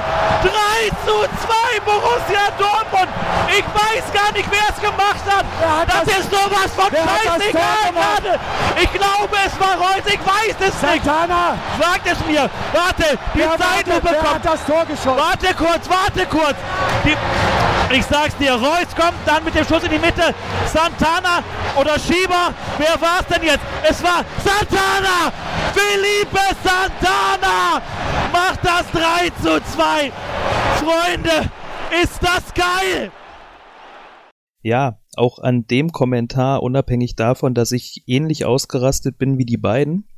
3 zu 2 Borussia Dortmund. Ich weiß gar nicht, wer es gemacht hat. das, ist sowas von scheißegal gerade. Ich glaube, es war Reus. Ich weiß es nicht. Santana. Sagt es mir. Warte, die Zeitlupe kommt. das Tor geschossen? Warte kurz, warte kurz. Die, ich sag's dir, Reus kommt dann mit dem Schuss in die Mitte. Santana oder Schieber. Wer war's denn jetzt? Es war Santana! Felipe Santana macht das 3 zu 2. Freunde, ist das geil! ja, auch an dem Kommentar, unabhängig davon, dass ich ähnlich ausgerastet bin wie die beiden,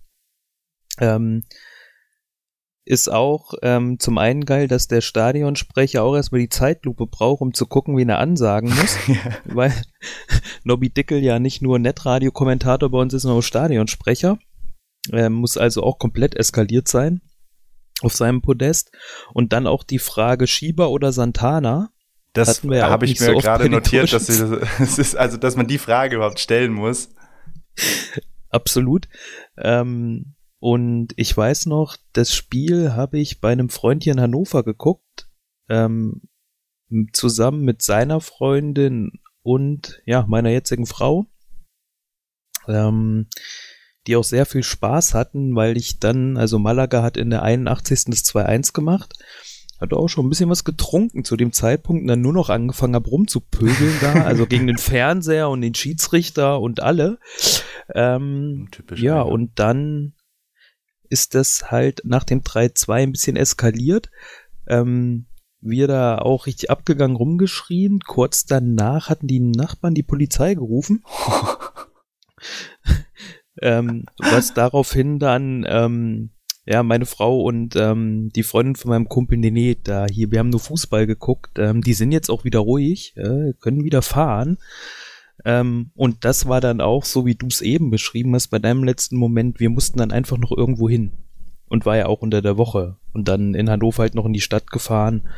ähm, ist auch ähm, zum einen geil, dass der Stadionsprecher auch erstmal die Zeitlupe braucht, um zu gucken, wen er ansagen muss. Weil Nobby Dickel ja nicht nur Netradio-Kommentator bei uns ist, sondern auch Stadionsprecher. Er muss also auch komplett eskaliert sein auf seinem Podest. Und dann auch die Frage Schieber oder Santana. Das ja habe ich mir so gerade notiert, dass es ist, also, dass man die Frage überhaupt stellen muss. Absolut. Ähm, und ich weiß noch, das Spiel habe ich bei einem Freund hier in Hannover geguckt, ähm, zusammen mit seiner Freundin und ja, meiner jetzigen Frau. Ähm, die auch sehr viel Spaß hatten, weil ich dann, also Malaga hat in der 81. das 2-1 gemacht, hat auch schon ein bisschen was getrunken zu dem Zeitpunkt und dann nur noch angefangen habe rumzupöbeln da, also gegen den Fernseher und den Schiedsrichter und alle. Ähm, Typisch ja, eine. und dann ist das halt nach dem 3-2 ein bisschen eskaliert. Ähm, wir da auch richtig abgegangen rumgeschrien. Kurz danach hatten die Nachbarn die Polizei gerufen. ähm, was daraufhin dann ähm, ja meine Frau und ähm, die Freundin von meinem Kumpel nee, da hier wir haben nur Fußball geguckt ähm, die sind jetzt auch wieder ruhig äh, können wieder fahren ähm, und das war dann auch so wie du es eben beschrieben hast bei deinem letzten Moment wir mussten dann einfach noch irgendwo hin und war ja auch unter der Woche und dann in Hannover halt noch in die Stadt gefahren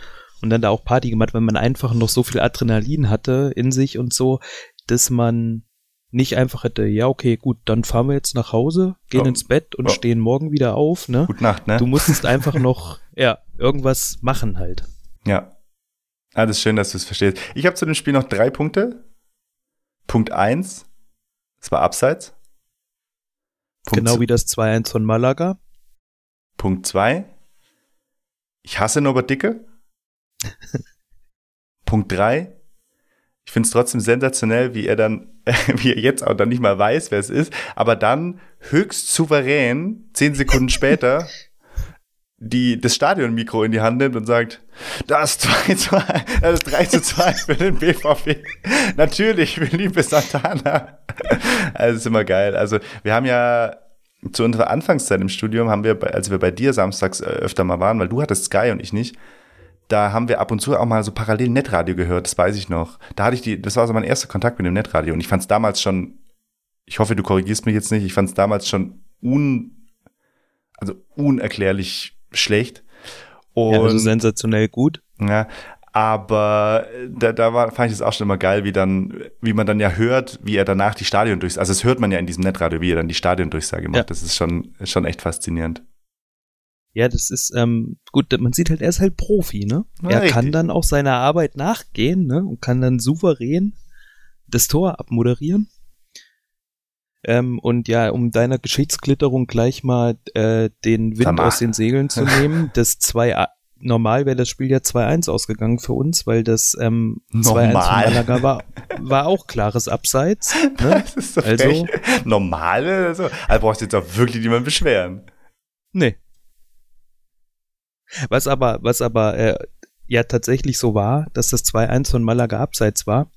und dann da auch Party gemacht, weil man einfach noch so viel Adrenalin hatte in sich und so, dass man nicht einfach hätte, ja, okay, gut, dann fahren wir jetzt nach Hause, gehen ja. ins Bett und ja. stehen morgen wieder auf, ne? Gute Nacht, ne? Du musstest einfach noch, ja, irgendwas machen halt. Ja. Ah, das ist schön, dass du es verstehst. Ich habe zu dem Spiel noch drei Punkte. Punkt eins, es war abseits. Punkt genau wie das 2-1 von Malaga. Punkt zwei, ich hasse Norbert Dicke. Punkt drei, ich finde es trotzdem sensationell, wie er dann, wie er jetzt auch dann nicht mal weiß, wer es ist, aber dann höchst souverän, zehn Sekunden später, die, das Stadionmikro in die Hand nimmt und sagt, das 2 zu 1, das 3 zu 2 für den BVB. Natürlich, Felipe Santana. Also ist immer geil. Also wir haben ja zu unserer Anfangszeit im Studium haben wir, als wir bei dir samstags äh, öfter mal waren, weil du hattest Sky und ich nicht, da haben wir ab und zu auch mal so parallel Netradio gehört, das weiß ich noch. Da hatte ich die, das war so mein erster Kontakt mit dem Netradio und ich fand es damals schon, ich hoffe, du korrigierst mich jetzt nicht, ich fand es damals schon un, also unerklärlich schlecht. Und, ja, also sensationell gut. Ja, aber da, da war, fand ich es auch schon immer geil, wie dann, wie man dann ja hört, wie er danach die Stadion durchsagt. Also das hört man ja in diesem Netradio, wie er dann die Stadiondurchsage macht. Ja. Das ist schon, schon echt faszinierend. Ja, das ist ähm, gut, man sieht halt, er ist halt Profi, ne? Ja, er richtig. kann dann auch seiner Arbeit nachgehen, ne? Und kann dann souverän das Tor abmoderieren. Ähm, und ja, um deiner Geschichtsklitterung gleich mal äh, den Wind Samach. aus den Segeln zu nehmen, das 2 normal wäre das Spiel ja 2-1 ausgegangen für uns, weil das ähm, 2-1 von Malaga war, war auch klares Abseits. Ne? Das ist so also, Normal? Also, also brauchst du jetzt auch wirklich niemand beschweren. Nee, was aber, was aber äh, ja tatsächlich so war, dass das 2-1 von Malaga abseits war.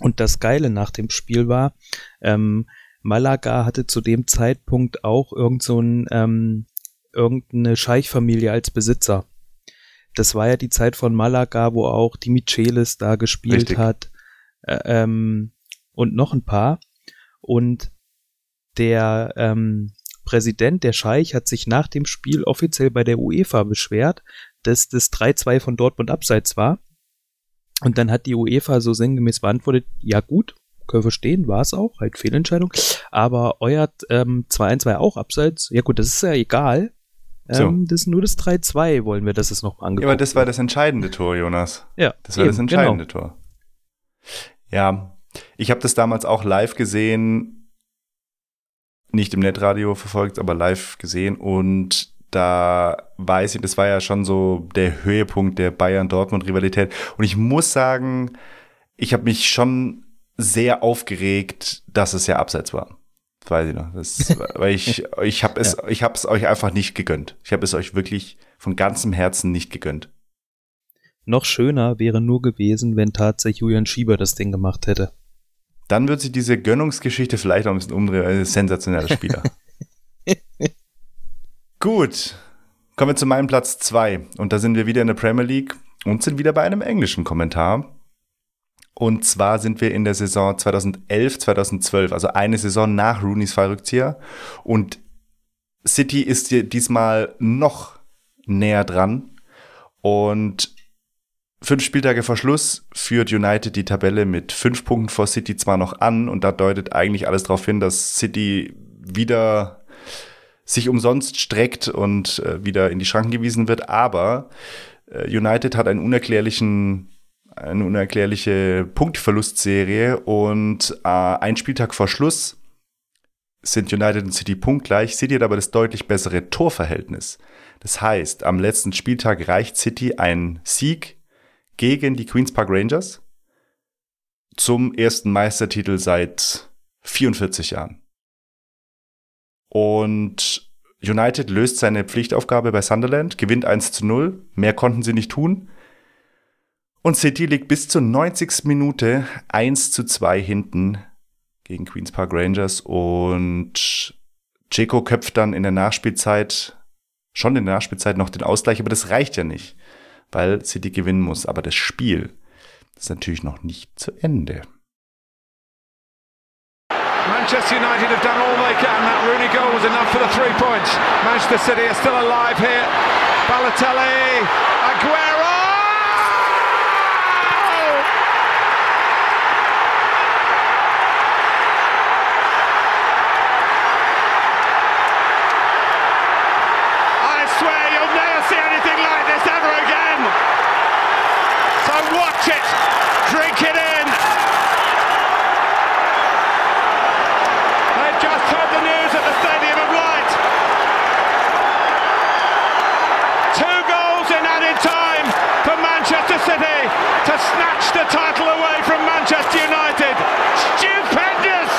Und das Geile nach dem Spiel war, ähm, Malaga hatte zu dem Zeitpunkt auch irgend so ein, ähm, irgendeine Scheichfamilie als Besitzer. Das war ja die Zeit von Malaga, wo auch die Michelis da gespielt Richtig. hat äh, ähm, und noch ein paar. Und der ähm, Präsident der Scheich hat sich nach dem Spiel offiziell bei der UEFA beschwert, dass das 3-2 von Dortmund abseits war. Und dann hat die UEFA so sinngemäß beantwortet, ja gut, können verstehen, war es auch, halt Fehlentscheidung. Aber euer ähm, 2-1 war ja auch abseits. Ja gut, das ist ja egal. Ähm, so. Das ist nur das 3-2, wollen wir, dass es nochmal angeguckt Ja, aber das war das entscheidende Tor, Jonas. Ja. Das war eben, das entscheidende genau. Tor. Ja, ich habe das damals auch live gesehen nicht im Netradio verfolgt, aber live gesehen und da weiß ich, das war ja schon so der Höhepunkt der Bayern-Dortmund-Rivalität. Und ich muss sagen, ich habe mich schon sehr aufgeregt, dass es ja abseits war. Das weiß ich noch. Das, weil ich, ich habe es, ja. ich habe es euch einfach nicht gegönnt. Ich habe es euch wirklich von ganzem Herzen nicht gegönnt. noch schöner wäre nur gewesen, wenn tatsächlich Julian Schieber das Ding gemacht hätte. Dann wird sich diese Gönnungsgeschichte vielleicht auch ein bisschen umdrehen. Ein sensationeller Spieler. Gut. Kommen wir zu meinem Platz 2. Und da sind wir wieder in der Premier League und sind wieder bei einem englischen Kommentar. Und zwar sind wir in der Saison 2011, 2012, also eine Saison nach Rooneys Fallrückzieher. Und City ist diesmal noch näher dran. Und fünf Spieltage vor Schluss führt United die Tabelle mit fünf Punkten vor City zwar noch an. Und da deutet eigentlich alles darauf hin, dass City wieder sich umsonst streckt und äh, wieder in die Schranken gewiesen wird. Aber äh, United hat einen unerklärlichen eine unerklärliche Punktverlustserie und äh, ein Spieltag vor Schluss sind United und City punktgleich. City hat aber das deutlich bessere Torverhältnis. Das heißt, am letzten Spieltag reicht City ein Sieg gegen die Queen's Park Rangers zum ersten Meistertitel seit 44 Jahren. Und United löst seine Pflichtaufgabe bei Sunderland, gewinnt 1 zu 0. Mehr konnten sie nicht tun. Und City liegt bis zur 90. Minute 1 zu 2 hinten gegen Queen's Park Rangers und Jeko köpft dann in der Nachspielzeit, schon in der Nachspielzeit noch den Ausgleich, aber das reicht ja nicht, weil City gewinnen muss. Aber das Spiel ist natürlich noch nicht zu Ende. Manchester United have done all they can. That Rooney goal was enough for the three points. Manchester City are still alive here. Balotelli, Aguero! I swear you'll never see anything like this ever again. So watch it, drink it in. They've just heard the news at the Stadium of Light. Two goals in added time for Manchester City to snatch the title away from Manchester United. Stupendous!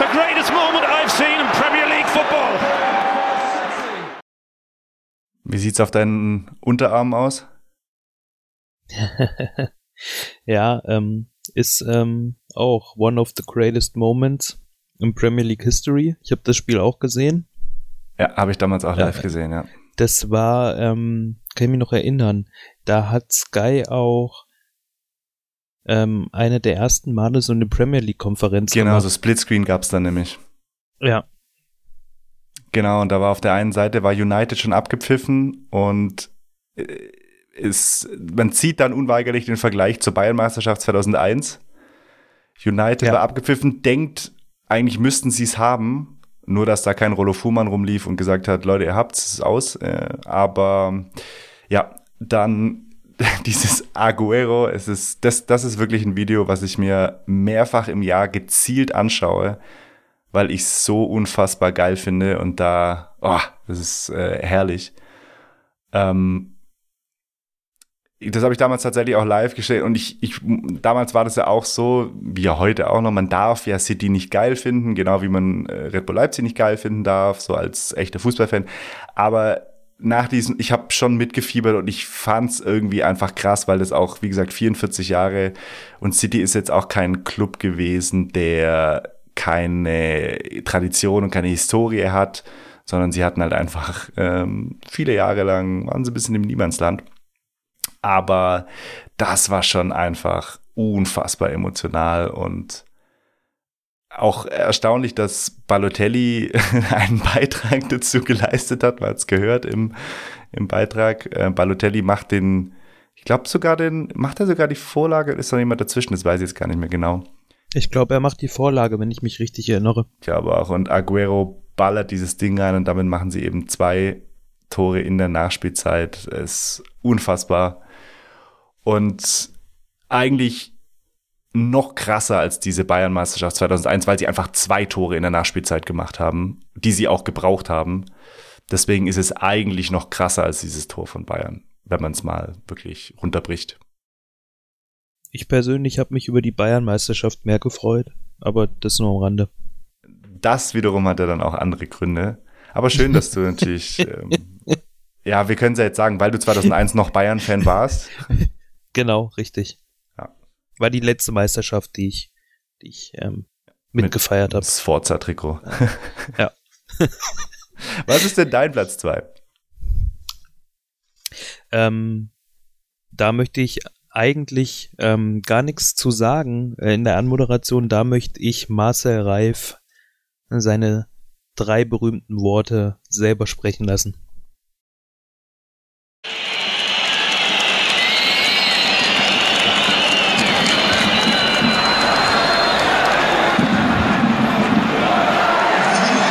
The greatest moment I've seen in Premier League football. Wie sieht's auf deinen Unterarmen aus? ja, ähm, ist ähm, auch one of the greatest moments in Premier League History. Ich habe das Spiel auch gesehen. Ja, habe ich damals auch live gesehen, ja. Das war, ähm, kann ich mich noch erinnern, da hat Sky auch ähm, eine der ersten Male so eine Premier League Konferenz Genau, gemacht. so Splitscreen gab's dann nämlich. Ja, Genau, und da war auf der einen Seite war United schon abgepfiffen und äh, ist, man zieht dann unweigerlich den Vergleich zur Bayernmeisterschaft 2001. United Ja. war abgepfiffen, denkt, eigentlich müssten sie es haben, nur dass da kein Rollo Fuhrmann rumlief und gesagt hat, Leute, ihr habt's, es ist aus. Äh, aber ja, dann dieses Aguero, es ist, das, das ist wirklich ein Video, was ich mir mehrfach im Jahr gezielt anschaue, weil ich es so unfassbar geil finde und da, oh, das ist äh, herrlich. Ähm, das habe ich damals tatsächlich auch live gestellt und ich, ich, damals war das ja auch so, wie ja heute auch noch, man darf ja City nicht geil finden, genau wie man äh, Red Bull Leipzig nicht geil finden darf, so als echter Fußballfan. Aber nach diesem, ich habe schon mitgefiebert und ich fand's irgendwie einfach krass, weil das auch, wie gesagt, 44 Jahre und City ist jetzt auch kein Club gewesen, der keine Tradition und keine Historie hat, sondern sie hatten halt einfach ähm, viele Jahre lang, waren sie ein bisschen im Niemandsland. Aber das war schon einfach unfassbar emotional und auch erstaunlich, dass Balotelli einen Beitrag dazu geleistet hat, hat es gehört im, im Beitrag. Äh, Balotelli macht den, ich glaube sogar den, macht er sogar die Vorlage, ist da jemand dazwischen, das weiß ich jetzt gar nicht mehr genau. Ich glaube, er macht die Vorlage, wenn ich mich richtig erinnere. Ich glaube auch. Und Aguero ballert dieses Ding rein und damit machen sie eben zwei Tore in der Nachspielzeit. Es ist unfassbar. Und eigentlich noch krasser als diese Bayern-Meisterschaft 2001, weil sie einfach zwei Tore in der Nachspielzeit gemacht haben, die sie auch gebraucht haben. Deswegen ist es eigentlich noch krasser als dieses Tor von Bayern, wenn man es mal wirklich runterbricht. Ich persönlich habe mich über die Bayern-Meisterschaft mehr gefreut, aber das nur am Rande. Das wiederum hat ja dann auch andere Gründe. Aber schön, dass du natürlich ähm, Ja, wir können es ja jetzt sagen, weil du 2001 noch Bayern-Fan warst. Genau, richtig. Ja. War die letzte Meisterschaft, die ich, die ich ähm, mitgefeiert habe. Das Forza-Trikot. Ja. Was ist denn dein Platz 2? Ähm, da möchte ich eigentlich ähm, gar nichts zu sagen äh, in der Anmoderation. Da möchte ich Marcel Reif seine drei berühmten Worte selber sprechen lassen.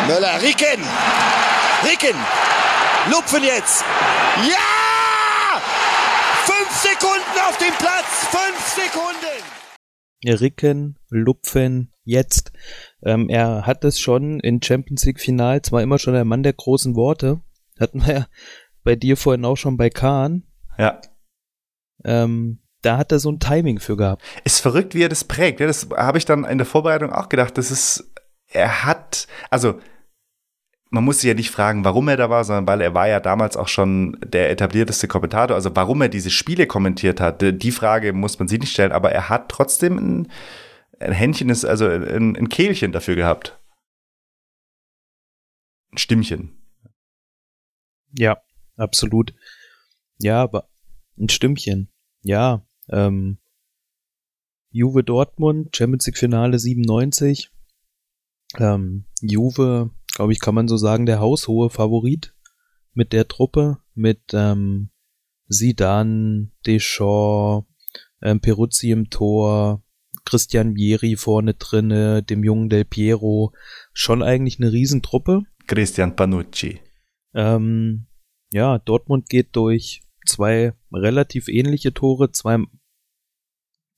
Möller, Ricken! Ricken! Lupfen jetzt! Ja! Sekunden auf dem Platz! Fünf Sekunden! Ricken, Lupfen, jetzt. Ähm, er hat es schon in Champions League Finals, war immer schon der Mann der großen Worte. Hatten wir ja bei dir vorhin auch schon bei Kahn. Ja. Ähm, da hat er so ein Timing für gehabt. Ist verrückt, wie er das prägt. Ja, das habe ich dann in der Vorbereitung auch gedacht. Das ist, er hat, also man muss sich ja nicht fragen, warum er da war, sondern weil er war ja damals auch schon der etablierteste Kommentator. Also warum er diese Spiele kommentiert hat, die Frage muss man sich nicht stellen. Aber er hat trotzdem ein, ein Händchen, ist also ein, ein Kehlchen dafür gehabt. Ein Stimmchen. Ja, absolut. Ja, aber ein Stimmchen. Ja, ähm, Juve Dortmund, Champions League Finale 97. Ähm, Juve, glaube ich, kann man so sagen, der haushohe Favorit mit der Truppe, mit ähm, Zidane, Deschamps, ähm, Peruzzi im Tor, Christian Vieri vorne drinne, dem jungen Del Piero, schon eigentlich eine Riesentruppe. Christian Panucci. Ähm, ja, Dortmund geht durch zwei relativ ähnliche Tore, zwei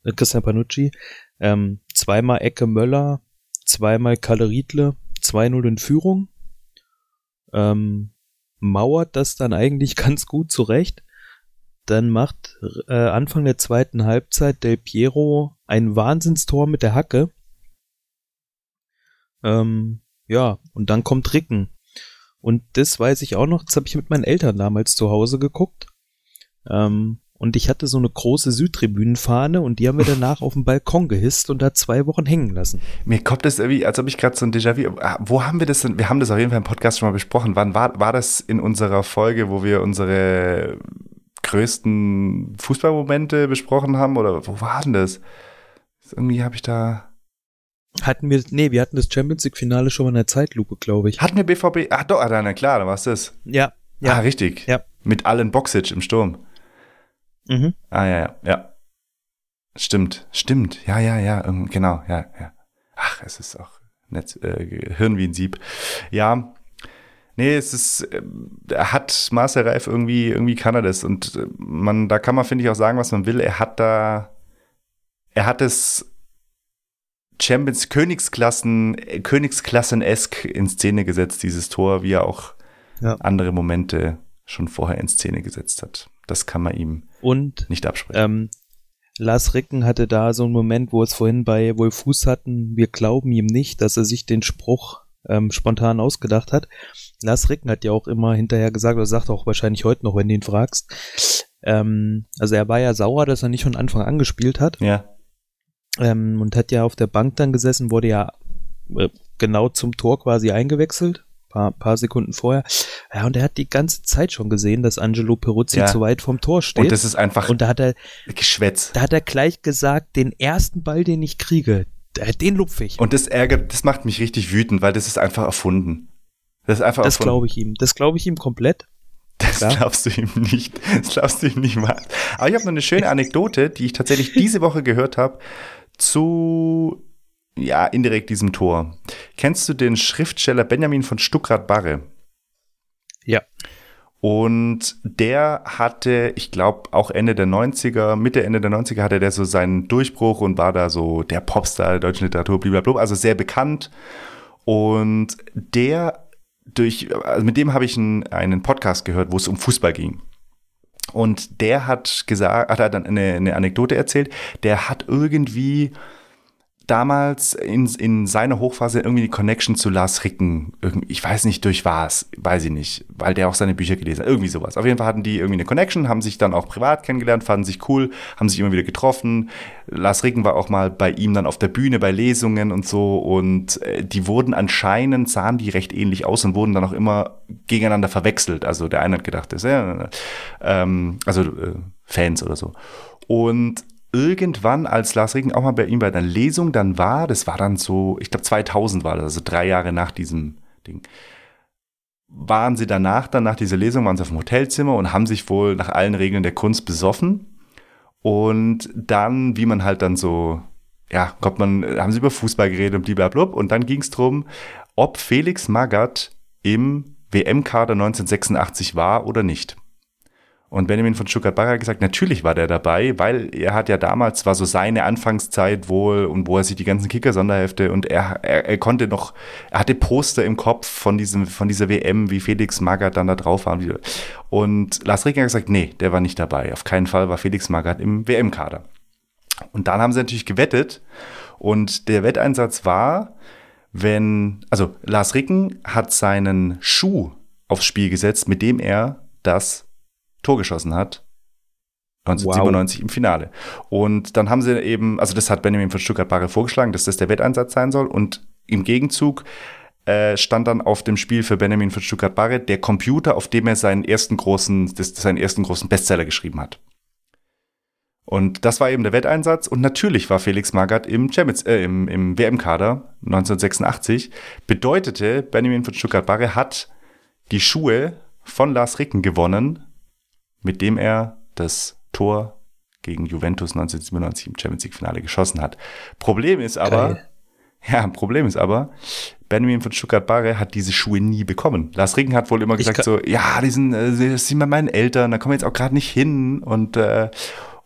äh, Christian Panucci, ähm, zweimal Ecke Möller, zweimal Kalle Riedle, 2-0 in Führung. Ähm, mauert das dann eigentlich ganz gut zurecht. Dann macht äh, Anfang der zweiten Halbzeit Del Piero ein Wahnsinnstor mit der Hacke. Ähm, ja, und dann kommt Ricken. Und das weiß ich auch noch, das habe ich mit meinen Eltern damals zu Hause geguckt. Ähm, und ich hatte so eine große Südtribünenfahne und die haben wir danach auf dem Balkon gehisst und da zwei Wochen hängen lassen. Mir kommt das irgendwie, als ob ich gerade so ein Déjà-vu. Ah, Wo haben wir das denn? Wir haben das auf jeden Fall im Podcast schon mal besprochen. Wann war, war das in unserer Folge, wo wir unsere größten Fußballmomente besprochen haben? Oder wo war denn das? Irgendwie habe ich da. Hatten wir, nee, wir hatten das Champions League Finale schon mal in der Zeitlupe, glaube ich. Hatten wir BVB? Ach doch, ah, na klar, da war es das. Ja, ja. Ah, richtig. Ja. Mit allen Boxic im Sturm. Mhm. Ah, ja, ja, ja. Stimmt, stimmt. Ja, ja, ja, ähm, genau, ja, ja. Ach, es ist auch Netz, äh, Hirn wie ein Sieb. Ja, nee, es ist, äh, er hat Marcel Reif irgendwie, irgendwie kann er das. Und äh, man, da kann man, finde ich, auch sagen, was man will. Er hat da, er hat es Champions Königsklassen, äh, Königsklassen-esk in Szene gesetzt, dieses Tor, wie er auch Ja. andere Momente schon vorher in Szene gesetzt hat. Das kann man ihm Und nicht absprechen. ähm, Lars Ricken hatte da so einen Moment, wo es vorhin bei Wolfuß hatten, wir glauben ihm nicht, dass er sich den Spruch ähm, spontan ausgedacht hat. Lars Ricken hat ja auch immer hinterher gesagt, oder sagt auch wahrscheinlich heute noch, wenn du ihn fragst. Ähm, also er war ja sauer, dass er nicht von Anfang an gespielt hat. Ja. Ähm, und hat ja auf der Bank dann gesessen, wurde ja äh, genau zum Tor quasi eingewechselt. Paar, paar Sekunden vorher. Ja, und er hat die ganze Zeit schon gesehen, dass Angelo Peruzzi Ja. zu weit vom Tor steht. Und das ist einfach Und da hat er, Geschwätz. da hat er gleich gesagt, den ersten Ball, den ich kriege, äh, den lupfe ich. Und das ärgert, das macht mich richtig wütend, weil das ist einfach erfunden. Das ist einfach Das glaube ich ihm. Das glaube ich ihm komplett. Das klar. glaubst du ihm nicht. Das glaubst du ihm nicht mal. Aber ich habe noch eine schöne Anekdote, die ich tatsächlich diese Woche gehört habe, zu, ja, indirekt diesem Tor. Kennst du den Schriftsteller Benjamin von Stuckrad-Barre? Ja. Und der hatte, ich glaube, auch Ende der 90er, Mitte, Ende der 90er hatte der so seinen Durchbruch und war da so der Popstar der deutschen Literatur, blablabla, also sehr bekannt. Und der durch, also mit dem habe ich einen, einen Podcast gehört, wo es um Fußball ging. Und der hat gesagt, hat er dann eine, eine Anekdote erzählt, der hat irgendwie damals in, in seiner Hochphase irgendwie eine Connection zu Lars Ricken. Ich weiß nicht durch was, weiß ich nicht, weil der auch seine Bücher gelesen hat. Irgendwie sowas. Auf jeden Fall hatten die irgendwie eine Connection, haben sich dann auch privat kennengelernt, fanden sich cool, haben sich immer wieder getroffen. Lars Ricken war auch mal bei ihm dann auf der Bühne bei Lesungen und so und äh, die wurden anscheinend, sahen die recht ähnlich aus und wurden dann auch immer gegeneinander verwechselt. Also der eine hat gedacht, das ist ja, ähm, also äh, Fans oder so. Und irgendwann, als Lars Regen auch mal bei ihm bei einer Lesung dann war, das war dann so, ich glaube 2000 war das, also drei Jahre nach diesem Ding, waren sie danach, dann nach dieser Lesung, waren sie auf dem Hotelzimmer und haben sich wohl nach allen Regeln der Kunst besoffen. Und dann, wie man halt dann so, ja, kommt man, haben sie über Fußball geredet und blablabla. Und dann ging es darum, ob Felix Magath im WM-Kader 1986 war oder nicht. Und Benjamin von Stuttgart-Barre hat gesagt, natürlich war der dabei, weil er hat ja damals, war so seine Anfangszeit wohl und wo er sich die ganzen Kicker-Sonderhefte und er, er, er konnte noch, er hatte Poster im Kopf von diesem, von dieser WM, wie Felix Magath dann da drauf war. Und Lars Rieger hat gesagt, nee, der war nicht dabei. Auf keinen Fall war Felix Magath im WM-Kader. Und dann haben sie natürlich gewettet und der Wetteinsatz war, wenn, also Lars Ricken hat seinen Schuh aufs Spiel gesetzt, mit dem er das Tor geschossen hat. 1997 wow. im Finale. Und dann haben sie eben, also das hat Benjamin von Stuttgart-Barre vorgeschlagen, dass das der Wetteinsatz sein soll. Und im Gegenzug äh, stand dann auf dem Spiel für Benjamin von Stuttgart-Barre der Computer, auf dem er seinen ersten großen, das, seinen ersten großen Bestseller geschrieben hat. Und das war eben der Wetteinsatz. Und natürlich war Felix Magath im, Champions, äh, im, im WM-Kader 1986. Bedeutete, Benjamin von Stuttgart-Barre hat die Schuhe von Lars Ricken gewonnen mit dem er das Tor gegen Juventus 1997 im Champions League Finale geschossen hat. Problem ist aber, Geil. ja, Problem ist aber, Benjamin von Stuttgart-Barre hat diese Schuhe nie bekommen. Lars Regen hat wohl immer gesagt so, ja, die sind, äh, das sind bei meinen Eltern, da kommen wir jetzt auch gerade nicht hin und, äh,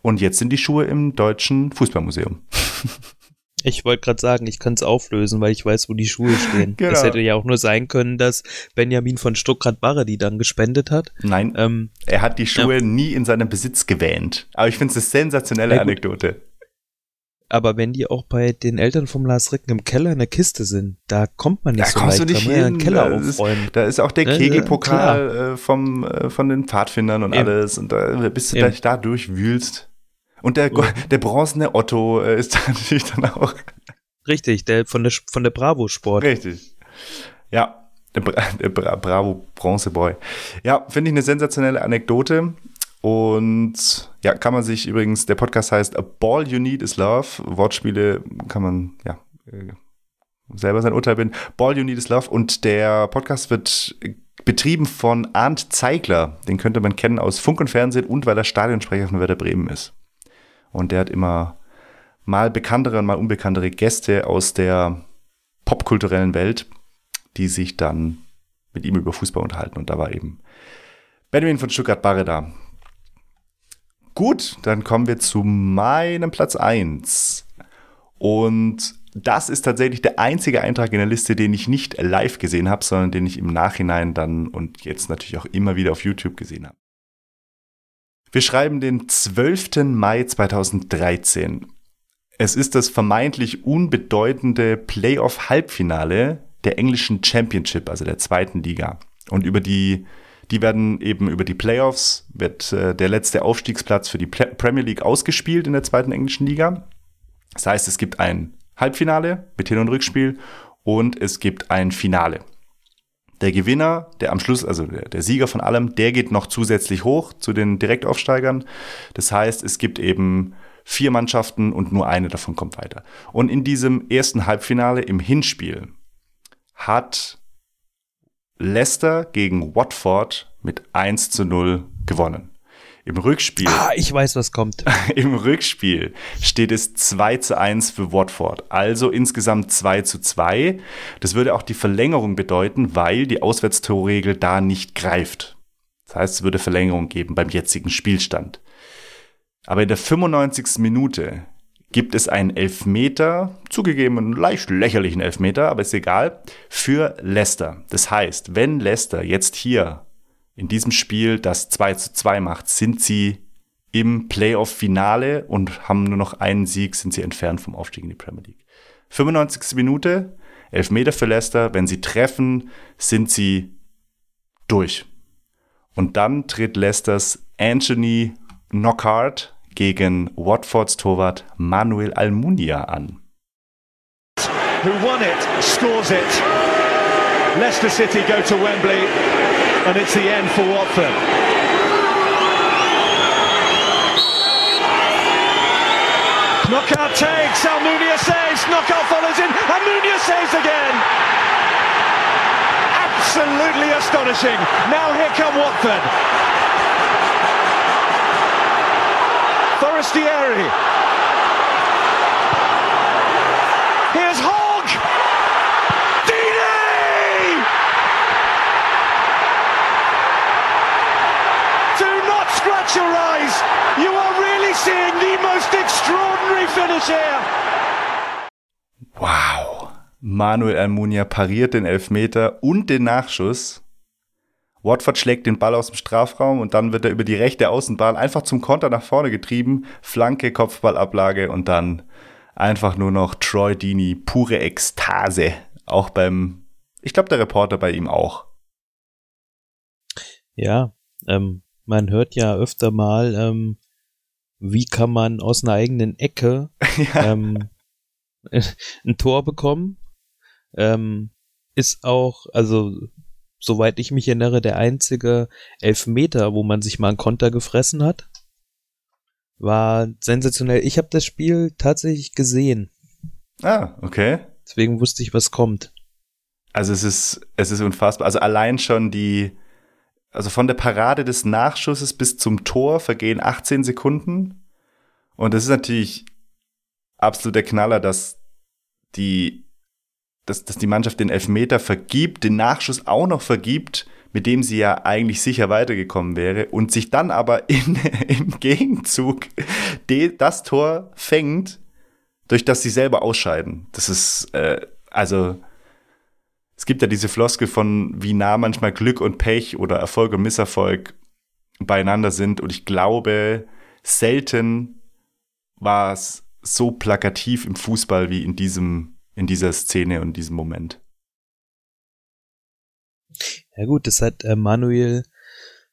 und jetzt sind die Schuhe im Deutschen Fußballmuseum. Ich wollte gerade sagen, ich kann es auflösen, weil ich weiß, wo die Schuhe stehen. genau. Hätte ja auch nur sein können, dass Benjamin von Stuttgart-Barre die dann gespendet hat. Nein, ähm, er hat die Schuhe ja. nie in seinem Besitz gewähnt. Aber ich finde es eine sensationelle ja, Anekdote. Aber wenn die auch bei den Eltern vom Lars Ricken im Keller in der Kiste sind, da kommt man nicht da so kommst leicht, du nicht hin. Ja Keller da aufräumen. Ist, da ist auch der Kegelpokal äh, vom, äh, von den Pfadfindern und Eben. alles. Und da, bis du Eben. da durchwühlst. Und der, der bronzene Otto äh, ist da natürlich dann auch. Richtig, der von der, von der Bravo Sport. Richtig. Ja, der, Bra der Bra Bravo Bronzeboy. Ja, finde ich eine sensationelle Anekdote. Und ja, kann man sich übrigens, der Podcast heißt A Ball You Need is Love. Wortspiele kann man, ja, äh, selber sein Urteil bin. Ball You Need is Love. Und der Podcast wird betrieben von Arndt Zeigler. Den könnte man kennen aus Funk und Fernsehen und weil er Stadionsprecher von Werder Bremen ist. Und der hat immer mal bekanntere und mal unbekanntere Gäste aus der popkulturellen Welt, die sich dann mit ihm über Fußball unterhalten. Und da war eben Benjamin von Stuttgart-Barre da. Gut, dann kommen wir zu meinem Platz 1. Und das ist tatsächlich der einzige Eintrag in der Liste, den ich nicht live gesehen habe, sondern den ich im Nachhinein dann und jetzt natürlich auch immer wieder auf YouTube gesehen habe. Wir schreiben den 12. Mai 2013. Es ist das vermeintlich unbedeutende Playoff-Halbfinale der englischen Championship, also der zweiten Liga. Und über die, die werden eben über die Playoffs, wird äh, der letzte Aufstiegsplatz für die Premier League ausgespielt in der zweiten englischen Liga. Das heißt, es gibt ein Halbfinale mit Hin- und Rückspiel und es gibt ein Finale. Der Gewinner, der am Schluss, also der, Sieger von allem, der geht noch zusätzlich hoch zu den Direktaufsteigern. Das heißt, es gibt eben vier Mannschaften und nur eine davon kommt weiter. Und in diesem ersten Halbfinale im Hinspiel hat Leicester gegen Watford mit 1 zu 0 gewonnen. Im Rückspiel. Ah, ich weiß, was kommt. Im Rückspiel steht es 2 zu 1 für Watford. Also insgesamt 2 zu 2. Das würde auch die Verlängerung bedeuten, weil die Auswärtstorregel da nicht greift. Das heißt, es würde Verlängerung geben beim jetzigen Spielstand. Aber in der 95. Minute gibt es einen Elfmeter, zugegeben einen leicht lächerlichen Elfmeter, aber ist egal, für Leicester. Das heißt, wenn Leicester jetzt hier in diesem Spiel das 2 zu 2 macht, sind sie im Playoff-Finale und haben nur noch einen Sieg, sind sie entfernt vom Aufstieg in die Premier League. 95. Minute, Elfmeter für Leicester. Wenn sie treffen, sind sie durch. Und dann tritt Leicesters Anthony Knockhart gegen Watfords Torwart Manuel Almunia an. Who won it, scores it. Leicester City go to Wembley, and it's the end for Watford. Knockout takes, Almunia saves, knockout follows in, Almunia saves again. Absolutely astonishing. Now here come Watford. Forestieri. Scratch your eyes. You are really seeing the most extraordinary finish here. Wow. Manuel Almunia pariert den Elfmeter und den Nachschuss. Watford schlägt den Ball aus dem Strafraum und dann wird er über die rechte Außenbahn einfach zum Konter nach vorne getrieben. Flanke, Kopfballablage und dann einfach nur noch Troy Deeney, pure Ekstase. Auch beim, ich glaube, der Reporter bei ihm auch. Ja, ähm, man hört ja öfter mal, ähm, wie kann man aus einer eigenen Ecke ja. ähm, ein Tor bekommen. Ähm, ist auch, also soweit ich mich erinnere, der einzige Elfmeter, wo man sich mal einen Konter gefressen hat. War sensationell. Ich habe das Spiel tatsächlich gesehen. Ah, okay. Deswegen wusste ich, was kommt. Also es ist, es ist unfassbar. Also allein schon die, also von der Parade des Nachschusses bis zum Tor vergehen 18 Sekunden. Und das ist natürlich absolut der Knaller, dass die, dass, dass die Mannschaft den Elfmeter vergibt, den Nachschuss auch noch vergibt, mit dem sie ja eigentlich sicher weitergekommen wäre und sich dann aber in, im Gegenzug de, das Tor fängt, durch das sie selber ausscheiden. Das ist, äh, also, es gibt ja diese Floskel von, wie nah manchmal Glück und Pech oder Erfolg und Misserfolg beieinander sind. Und ich glaube, selten war es so plakativ im Fußball wie in diesem, in dieser Szene und diesem Moment. Ja gut, das hat äh, Manuel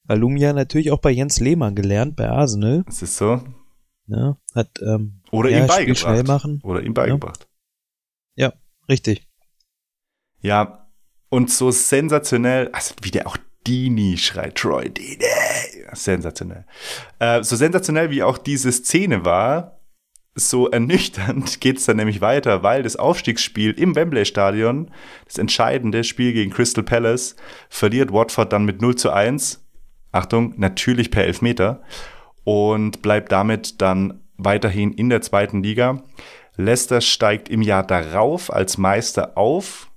Alumia natürlich auch bei Jens Lehmann gelernt, bei Arsenal. Das ist so. Ja, hat, ähm, Oder ja, ihm Spiel beigebracht. Schnell machen. Oder ihm beigebracht. Ja, richtig. Ja, und so sensationell, also wie der auch Dini schreit, Troy Dini. Sensationell. Äh, so sensationell wie auch diese Szene war, so ernüchternd geht's dann nämlich weiter, weil das Aufstiegsspiel im Wembley-Stadion, das entscheidende Spiel gegen Crystal Palace, verliert Watford dann mit 0 zu 1. Achtung, natürlich per Elfmeter. Und bleibt damit dann weiterhin in der zweiten Liga. Leicester steigt im Jahr darauf als Meister auf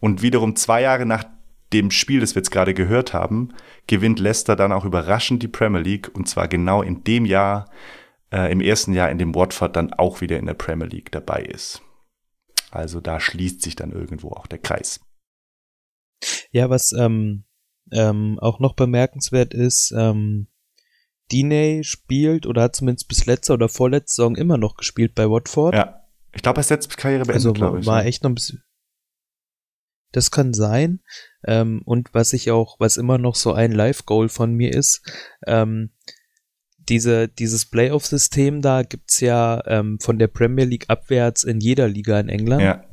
und wiederum zwei Jahre nach dem Spiel, das wir jetzt gerade gehört haben, gewinnt Leicester dann auch überraschend die Premier League und zwar genau in dem Jahr, äh, im ersten Jahr, in dem Watford dann auch wieder in der Premier League dabei ist. Also da schließt sich dann irgendwo auch der Kreis. Ja, was ähm, ähm, auch noch bemerkenswert ist, ähm, Diney spielt oder hat zumindest bis letzte oder vorletzte Saison immer noch gespielt bei Watford. Ja, ich glaube, er ist jetzt Karriere beendet, also glaube ich. war ja. echt noch ein bisschen. Das kann sein. Ähm, und was ich auch, was immer noch so ein Live-Goal von mir ist, ähm, diese, dieses Playoff-System da gibt's ja ähm, von der Premier League abwärts in jeder Liga in England. Ja,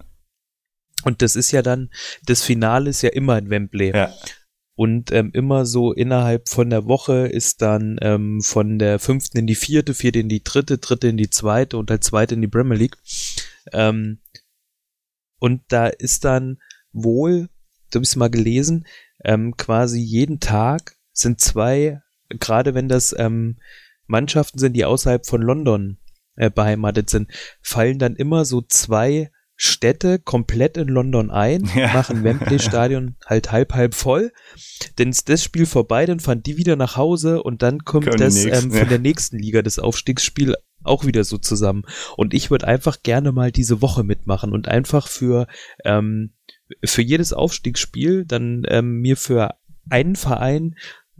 Und das ist ja dann, das Finale ist ja immer in Wembley. ja, Und ähm, immer so innerhalb von der Woche ist dann ähm, von der fünften in die vierte, vierte in die dritte, dritte in die zweite und der zweite in die Premier League. Ähm, und da ist dann wohl, so habe ich mal gelesen, ähm, quasi jeden Tag sind zwei, gerade wenn das ähm, Mannschaften sind, die außerhalb von London äh, beheimatet sind, fallen dann immer so zwei Städte komplett in London ein, Ja. machen Wembley Stadion halt halb halb voll. Dann ist das Spiel vorbei, dann fahren die wieder nach Hause und dann kommt die das nächsten, ähm, von ja. der nächsten Liga, das Aufstiegsspiel auch wieder so zusammen. Und ich würde einfach gerne mal diese Woche mitmachen und einfach für ähm, für jedes Aufstiegsspiel dann ähm, mir für einen Verein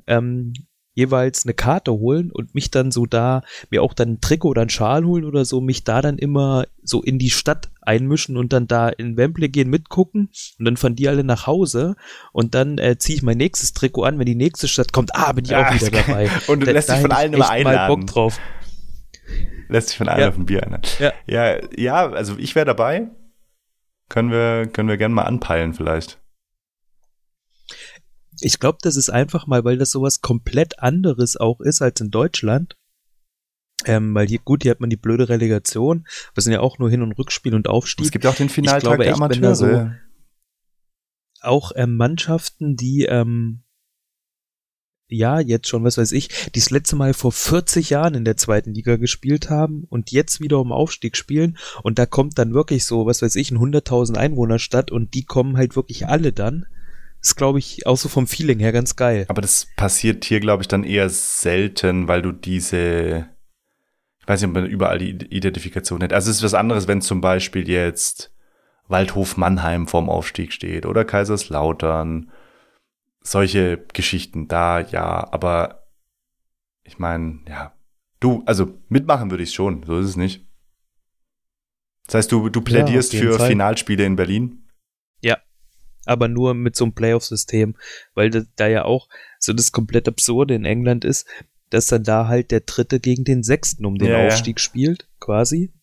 ähm, jeweils eine Karte holen und mich dann so da, mir auch dann ein Trikot oder ein Schal holen oder so, mich da dann immer so in die Stadt einmischen und dann da in Wembley gehen, mitgucken und dann fahren die alle nach Hause und dann äh, ziehe ich mein nächstes Trikot an, wenn die nächste Stadt kommt, ah, bin ich Ja, auch wieder ist geil. dabei. Und du Da- lässt dich von allen immer mal einladen. Bock drauf. Lässt sich von allen Ja. auf ein Bier einladen. Ja. ja, ja, also ich wäre dabei. Können wir, können wir gerne mal anpeilen vielleicht. Ich glaube, das ist einfach mal, weil das sowas komplett anderes auch ist als in Deutschland. Ähm, weil hier, gut, hier hat man die blöde Relegation. Wir sind ja auch nur Hin- und Rückspiel und Aufstieg. Es gibt ja auch den Ich Finaltag glaube der echt, wenn da Amateure. so auch ähm, Mannschaften, die ähm, ja jetzt schon, was weiß ich, die das letzte Mal vor 40 Jahren in der zweiten Liga gespielt haben und jetzt wieder um Aufstieg spielen und da kommt dann wirklich so, was weiß ich, ein 100.000 Einwohner Stadt und die kommen halt wirklich alle dann. ist, glaube ich, auch so vom Feeling her ganz geil. Aber das passiert hier, glaube ich, dann eher selten, weil du diese, ich weiß nicht, ob man überall die Identifikation hat. Also es ist was anderes, wenn zum Beispiel jetzt Waldhof Mannheim vorm Aufstieg steht oder Kaiserslautern. Solche Geschichten da, ja, aber ich meine, ja, du, also mitmachen würde ich schon, so ist es nicht. Das heißt, du, du plädierst jeden für Fall. Finalspiele in Berlin? Ja, aber nur mit so einem Playoff-System, weil da, da ja auch so das komplett Absurde in England ist, dass dann da halt der Dritte gegen den Sechsten um den Ja, ja. Aufstieg spielt, quasi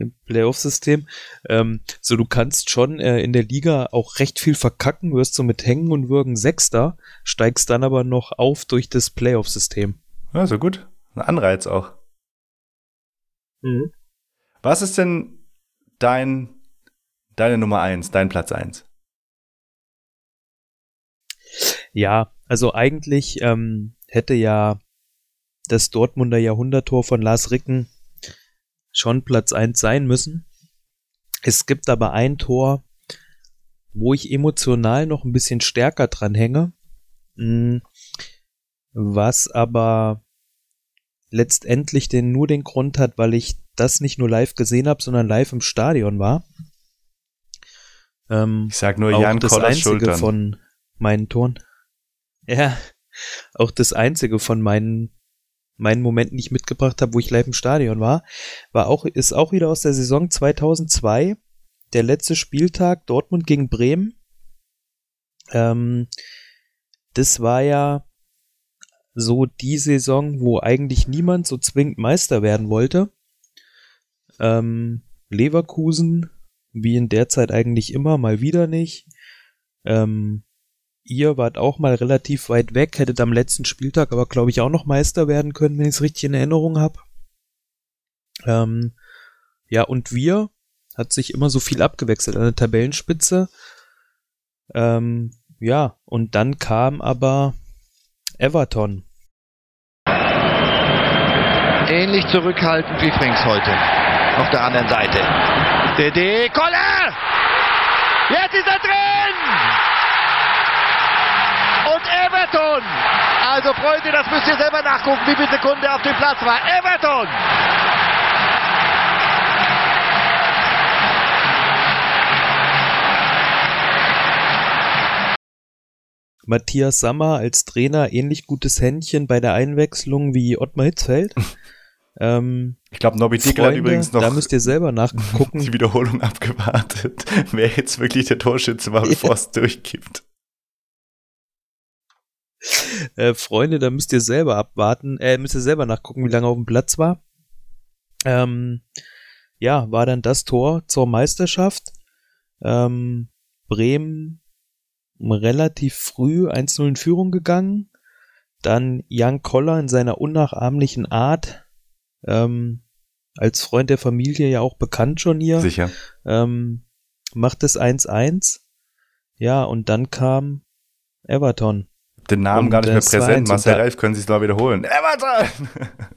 im Playoff-System. Ähm, so du kannst schon äh, in der Liga auch recht viel verkacken, wirst so mit Hängen und Würgen Sechster, steigst dann aber noch auf durch das Playoff-System. Ja, so gut. Ein Anreiz auch. Mhm. Was ist denn dein, deine Nummer eins, dein Platz eins? Ja, also eigentlich ähm, hätte ja das Dortmunder Jahrhunderttor von Lars Ricken schon Platz 1 sein müssen. Es gibt aber ein Tor, wo ich emotional noch ein bisschen stärker dran hänge, mh, was aber letztendlich den, nur den Grund hat, weil ich das nicht nur live gesehen habe, sondern live im Stadion war. Ähm, Ich sag nur auch Jan das Kollers einzige Schultern. von meinen Toren. Ja, auch das einzige von meinen meinen Momenten, die ich mitgebracht habe, wo ich live im Stadion war, war auch ist auch wieder aus der Saison 2002, der letzte Spieltag Dortmund gegen Bremen. Ähm, das war ja so die Saison, wo eigentlich niemand so zwingend Meister werden wollte. Ähm, Leverkusen, wie in der Zeit eigentlich immer, mal wieder nicht. Ähm, ihr wart auch mal relativ weit weg, hättet am letzten Spieltag aber, glaube ich, auch noch Meister werden können, wenn ich es richtig in Erinnerung habe. Ähm, ja, und wir hat sich immer so viel abgewechselt an der Tabellenspitze. Ähm, ja, und dann kam aber Everton. Ähnlich zurückhaltend wie Frings heute. Auf der anderen Seite. Dede, Koller! Jetzt ist er drin! Und Everton! Also Freunde, das müsst ihr selber nachgucken, wie viel Sekunde er auf dem Platz war. Everton! Matthias Sammer als Trainer ähnlich gutes Händchen bei der Einwechslung wie Ottmar Hitzfeld. ähm, Ich glaube, Nobby Dickel hat übrigens noch Da müsst ihr selber nachgucken. die Wiederholung abgewartet, wer jetzt wirklich der Torschütze war, bevor es durchgibt. Äh, Freunde, da müsst ihr selber abwarten, äh, müsst ihr selber nachgucken, wie lange er auf dem Platz war. Ähm, ja, war dann das Tor zur Meisterschaft. Ähm, Bremen relativ früh 1-0 in Führung gegangen. Dann Jan Koller in seiner unnachahmlichen Art, ähm, als Freund der Familie ja auch bekannt schon hier. Sicher. Ähm, macht es 1-1. Ja, und dann kam Everton. Den Namen Und, gar nicht äh, mehr es präsent. Marcel da- Reif können sich mal wiederholen. Everton!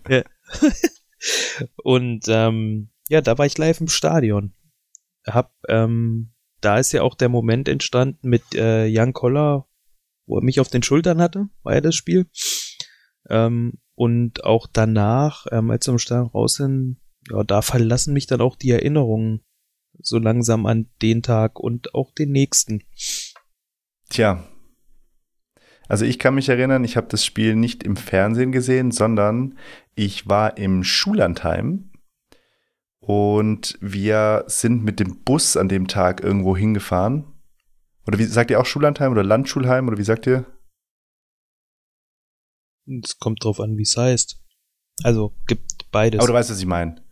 Ja. und ähm, ja, da war ich live im Stadion. Hab, ähm, da ist ja auch der Moment entstanden mit äh, Jan Koller, wo er mich auf den Schultern hatte, war ja das Spiel. Ähm, und auch danach, ähm, als wir im Stadion raus sind, ja, da verlassen mich dann auch die Erinnerungen so langsam an den Tag und auch den nächsten. Tja. Also ich kann mich erinnern, ich habe das Spiel nicht im Fernsehen gesehen, sondern ich war im Schullandheim und wir sind mit dem Bus an dem Tag irgendwo hingefahren. Oder wie sagt ihr auch Schullandheim oder Landschulheim oder wie sagt ihr? Es kommt drauf an, wie es heißt. Also gibt beides. Aber du weißt, was ich meine.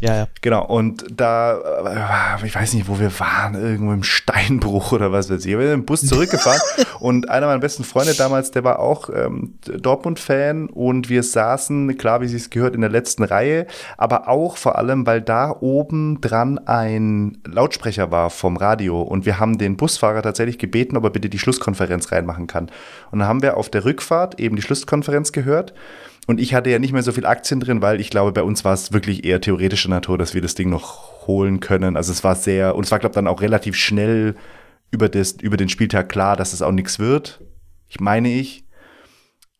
Ja, ja. Genau, und da, äh, ich weiß nicht, wo wir waren, irgendwo im Steinbruch oder was weiß ich. Wir sind im Bus zurückgefahren und einer meiner besten Freunde damals, der war auch ähm, Dortmund-Fan und wir saßen, klar, wie es gehört, in der letzten Reihe, aber auch vor allem, weil da oben dran ein Lautsprecher war vom Radio und wir haben den Busfahrer tatsächlich gebeten, ob er bitte die Schlusskonferenz reinmachen kann. Und dann haben wir auf der Rückfahrt eben die Schlusskonferenz gehört und ich hatte ja nicht mehr so viel Aktien drin, weil ich glaube, bei uns war es wirklich eher theoretischer Natur, dass wir das Ding noch holen können. Also es war sehr, und es war, glaube ich, dann auch relativ schnell über, das, über den Spieltag klar, dass es auch nichts wird. Ich meine ich.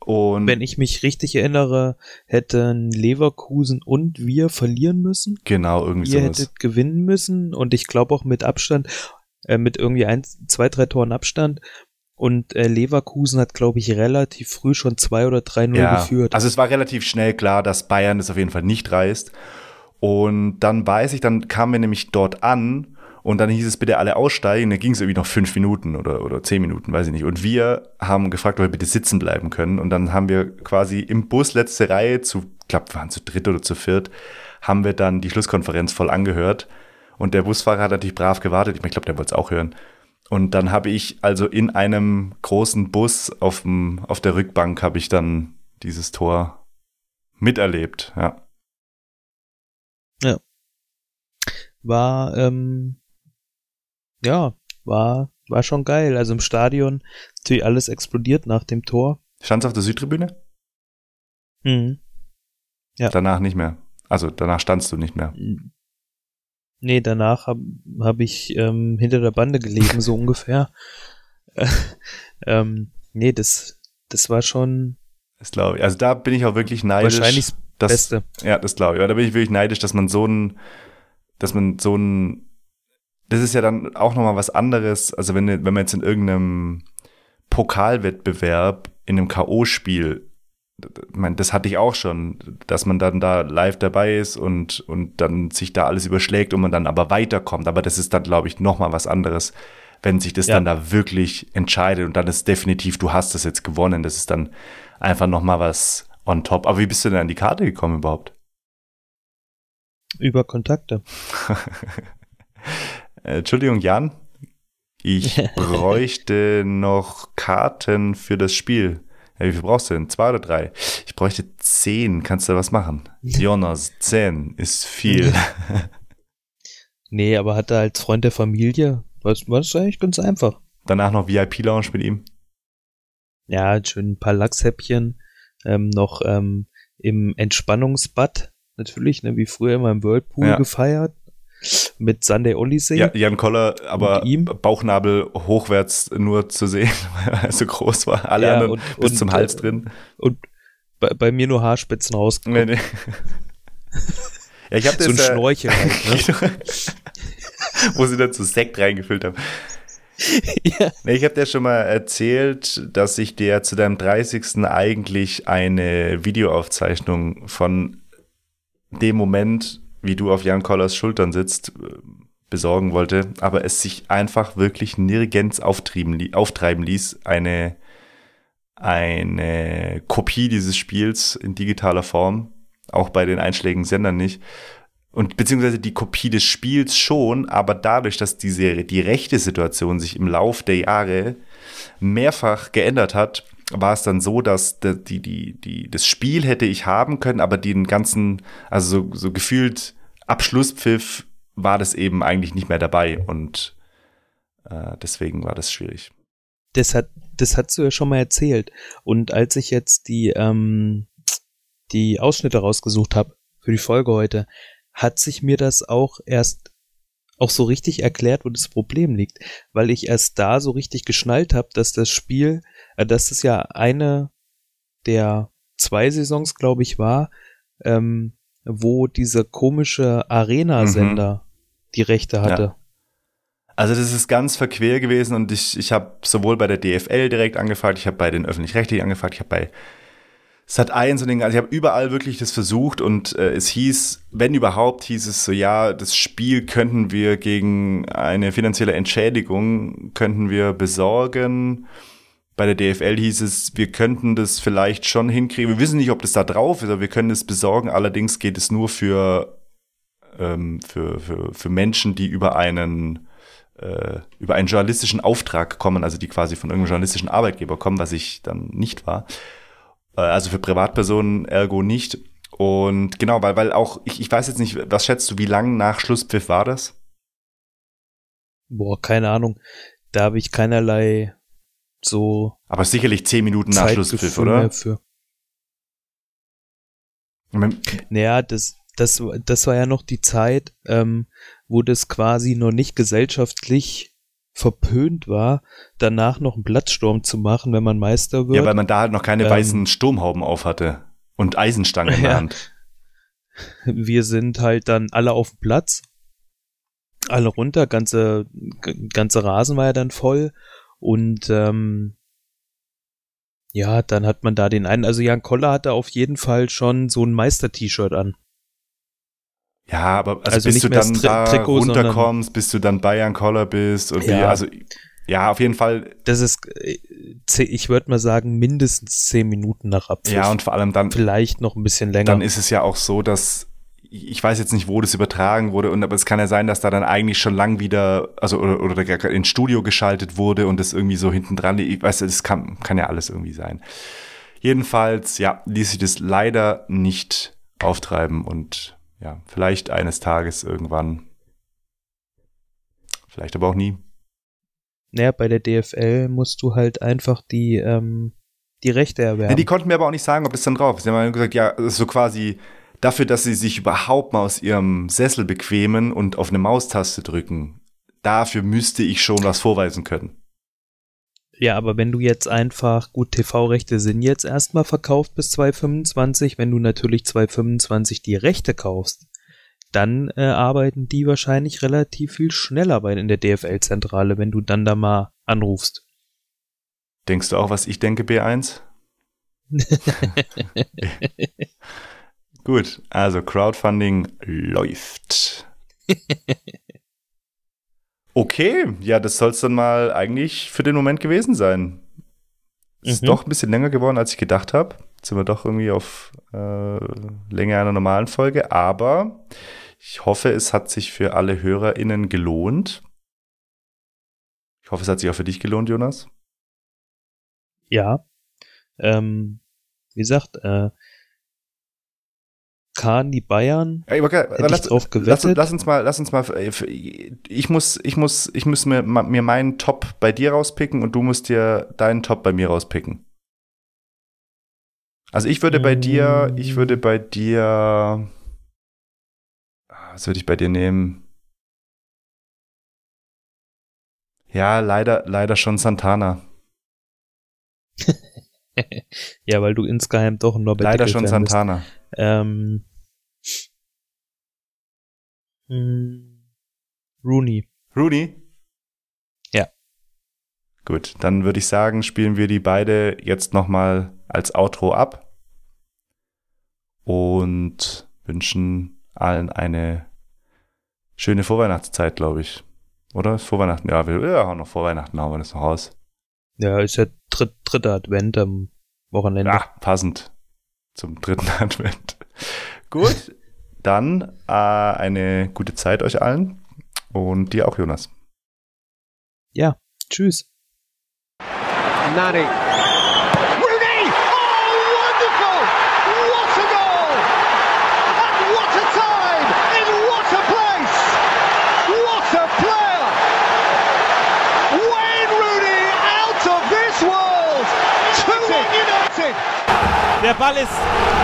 Und Wenn ich mich richtig erinnere, hätten Leverkusen und wir verlieren müssen. Genau, irgendwie Ihr sowas. hättet gewinnen müssen und ich glaube auch mit Abstand, äh, mit irgendwie ein, zwei, drei Toren Abstand. Und äh, Leverkusen hat, glaube ich, relativ früh schon 2 oder 3-0 ja, geführt. Also es war relativ schnell klar, dass Bayern es auf jeden Fall nicht reißt. Und dann weiß ich, dann kamen wir nämlich dort an und dann hieß es bitte alle aussteigen. Da ging es irgendwie noch fünf Minuten oder, oder zehn Minuten, weiß ich nicht. Und wir haben gefragt, ob wir bitte sitzen bleiben können. Und dann haben wir quasi im Bus letzte Reihe zu, ich glaube, wir waren zu dritt oder zu viert, haben wir dann die Schlusskonferenz voll angehört. Und der Busfahrer hat natürlich brav gewartet. Ich glaube, der wollte es auch hören. Und dann habe ich also in einem großen Bus auf, dem, auf der Rückbank habe ich dann dieses Tor miterlebt, ja. Ja. War, ähm, ja, war, war schon geil. Also im Stadion natürlich alles explodiert nach dem Tor. Standst du auf der Südtribüne? Mhm. Ja. Danach nicht mehr. Also danach standst du nicht mehr. Nee, danach habe hab ich ähm, hinter der Bande gelegen, so ungefähr. ähm, nee, das, das war schon. Das glaube ich. Also da bin ich auch wirklich neidisch. Wahrscheinlich das Beste. Ja, das glaube ich. Aber da bin ich wirklich neidisch, dass man so ein, dass man so ein, das ist ja dann auch nochmal was anderes. Also wenn, wenn man jetzt in irgendeinem Pokalwettbewerb in einem K.O.-Spiel ich meine, das hatte ich auch schon, dass man dann da live dabei ist und, und dann sich da alles überschlägt und man dann aber weiterkommt. Aber das ist dann, glaube ich, nochmal was anderes, wenn sich das ja. dann da wirklich entscheidet und dann ist definitiv, du hast das jetzt gewonnen. Das ist dann einfach nochmal was on top. Aber wie bist du denn an die Karte gekommen überhaupt? Über Kontakte. Entschuldigung, Jan. Ich bräuchte noch Karten für das Spiel. Ja, wie viel brauchst du denn? Zwei oder drei? Ich bräuchte zehn. Kannst du was machen? Jonas, zehn ist viel. nee, aber hat er als Freund der Familie, was war das eigentlich ganz einfach. Danach noch VIP-Lounge mit ihm? Ja, schön ein paar Lachshäppchen, ähm, noch ähm, im Entspannungsbad, natürlich, ne, wie früher immer im Whirlpool ja. gefeiert. Mit Sunday Odyssey. Ja, Jan Koller, aber Bauchnabel hochwärts nur zu sehen, weil er so groß war. Alle ja, anderen und, bis und, zum Hals drin. Und bei, bei, mir nur Haarspitzen rausgekommen. Nee, nee. ja, ich hab so ein das, Schnorchel halt, ne? Wo sie dann so Sekt reingefüllt haben. ja. Ich habe dir schon mal erzählt, dass ich dir zu deinem 30. eigentlich eine Videoaufzeichnung von dem Moment wie du auf Jan Kollers Schultern sitzt, besorgen wollte, aber es sich einfach wirklich nirgends auftreiben, auftreiben ließ, eine, eine Kopie dieses Spiels in digitaler Form, auch bei den einschlägigen Sendern nicht. Und beziehungsweise die Kopie des Spiels schon, aber dadurch, dass diese, die rechte Situation sich im Lauf der Jahre mehrfach geändert hat, war es dann so, dass die, die, die, das Spiel hätte ich haben können, aber den ganzen, also so, so gefühlt Abschlusspfiff war das eben eigentlich nicht mehr dabei und äh, deswegen war das schwierig. Das hat, das hast du ja schon mal erzählt. Und als ich jetzt die, ähm, die Ausschnitte rausgesucht habe für die Folge heute, hat sich mir das auch erst auch so richtig erklärt, wo das Problem liegt, weil ich erst da so richtig geschnallt habe, dass das Spiel, äh, dass das ja eine der zwei Saisons, glaube ich, war, ähm, wo dieser komische Arena-Sender mhm. die Rechte hatte. Ja. Also das ist ganz verquer gewesen und ich, ich habe sowohl bei der DFL direkt angefragt, ich habe bei den öffentlich-rechtlichen angefragt, ich habe bei Sat 1 und den, also ich habe überall wirklich das versucht und äh, es hieß, wenn überhaupt, hieß es so, ja, das Spiel könnten wir gegen eine finanzielle Entschädigung könnten wir besorgen. Bei der DFL hieß es, wir könnten das vielleicht schon hinkriegen. Wir wissen nicht, ob das da drauf ist, aber wir können das besorgen. Allerdings geht es nur für, ähm, für, für, für Menschen, die über einen äh, über einen journalistischen Auftrag kommen, also die quasi von irgendeinem journalistischen Arbeitgeber kommen, was ich dann nicht war. Äh, also für Privatpersonen ergo nicht. Und genau, weil, weil auch, ich, ich weiß jetzt nicht, was schätzt du, wie lang nach Schlusspfiff war das? Boah, keine Ahnung. Da habe ich keinerlei so. Aber sicherlich zehn Minuten nach Schlusspfiff, oder? Für. Naja, das, das, das war ja noch die Zeit, ähm, wo das quasi noch nicht gesellschaftlich verpönt war, danach noch einen Platzsturm zu machen, wenn man Meister wird. Ja, weil man da halt noch keine ähm, weißen Sturmhauben auf hatte und Eisenstangen in der ja. Hand. Wir sind halt dann alle auf dem Platz, alle runter, ganze, ganze Rasen war ja dann voll und ähm, ja, dann hat man da den einen, also Jan Koller hatte auf jeden Fall schon so ein Meister-T-Shirt an. Ja, aber also, also bis du dann da Trikot, runterkommst, bis du dann Bayern Collar bist und ja. wie, also ja, auf jeden Fall. Das ist, äh, ich würde mal sagen, mindestens zehn Minuten nach Abpfiff. Ja, und vor allem dann. Vielleicht noch ein bisschen länger. Dann ist es ja auch so, dass ich weiß jetzt nicht, wo das übertragen wurde, und aber es kann ja sein, dass da dann eigentlich schon lang wieder, also oder, oder ins Studio geschaltet wurde und das irgendwie so hinten dran, ich weiß, das kann, kann ja alles irgendwie sein. Jedenfalls, ja, ließ sich das leider nicht auftreiben und ja, vielleicht eines Tages irgendwann. Vielleicht aber auch nie. Naja, bei der DFL musst du halt einfach die, ähm, die Rechte erwerben. Ja, die konnten mir aber auch nicht sagen, ob das dann drauf ist. Sie haben gesagt, ja, das ist so quasi dafür, dass sie sich überhaupt mal aus ihrem Sessel bequemen und auf eine Maustaste drücken. Dafür müsste ich schon was vorweisen können. Ja, aber wenn du jetzt einfach, gut, TV-Rechte sind jetzt erstmal verkauft bis 225, wenn du natürlich 225 die Rechte kaufst, dann äh, arbeiten die wahrscheinlich relativ viel schneller bei in der DFL-Zentrale, wenn du dann da mal anrufst. Denkst du auch, was ich denke, B1? Gut, also Crowdfunding läuft. Okay, ja, das soll es dann mal eigentlich für den Moment gewesen sein. Ist mhm. doch ein bisschen länger geworden, als ich gedacht habe. Jetzt sind wir doch irgendwie auf äh, Länge einer normalen Folge, aber ich hoffe, es hat sich für alle HörerInnen gelohnt. Ich hoffe, es hat sich auch für dich gelohnt, Jonas. Ja. Ähm, wie gesagt, äh, Kahn die Bayern. Ja, okay, lass, drauf lass, lass, uns mal, lass uns mal. Äh, ich muss, ich muss, ich muss mir, mir meinen Top bei dir rauspicken und du musst dir deinen Top bei mir rauspicken. Also ich würde bei dir, ich würde bei dir, was würde ich bei dir nehmen? Ja, leider, leider schon Santana. ja, weil du insgeheim doch ein Norbert Leider schon Santana. Ähm, hm, Rooney. Rooney? Ja. Gut, dann würde ich sagen, spielen wir die beide jetzt nochmal als Outro ab und wünschen allen eine schöne Vorweihnachtszeit, glaube ich. Oder? Vorweihnachten? Ja, wir ja, noch Vorweihnachten haben wir das noch raus. Ja, ist ja dritt, dritter Advent am Wochenende. Ja, passend zum dritten Advent. Gut, dann äh, eine gute Zeit euch allen und dir auch, Jonas. Ja, tschüss. Nani Rooney! Oh, wonderful! What a goal! And what a time! In what a place! What a player! Wayne Rooney out of this world! 2-1 United! Der Ball ist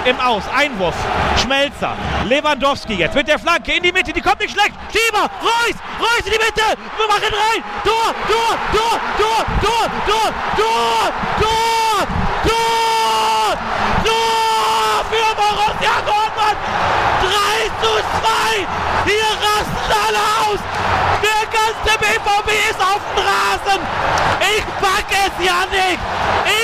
im Aus. Einwurf. Schmelzer. Lewandowski jetzt mit der Flanke in die Mitte. Die kommt nicht schlecht. Schieber. Reus. Reus in die Mitte. Wir machen rein. Tor. Tor. Tor. Tor. Tor. Tor. Tor. Tor. Tor. Tor. Für Borussia Dortmund. 3 zu 2. Hier rasten alle aus. Der ganze BVB ist auf dem Rasen. Ich pack es, Janik.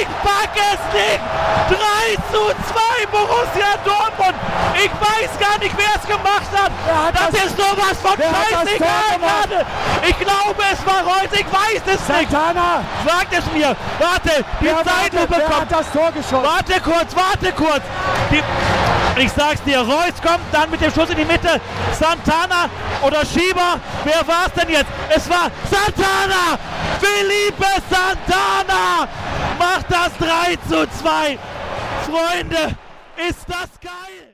Ich pack es nicht. 3 zu 2 Borussia Dortmund. Ich weiß gar nicht, wer es gemacht hat. das, ist sowas von scheißegal. Ich glaube, es war Reus. Ich weiß es Santana. nicht. Sagt es mir. Warte, die Zeitlupe kommt. hat das Tor geschossen? Warte kurz, warte kurz. Die, ich sag's dir, Reus kommt dann mit dem Schuss in die Mitte. Santana oder Schieber. Wer war's denn jetzt? Es war Santana! Felipe Santana macht das 3 zu 2. Freunde, ist das geil!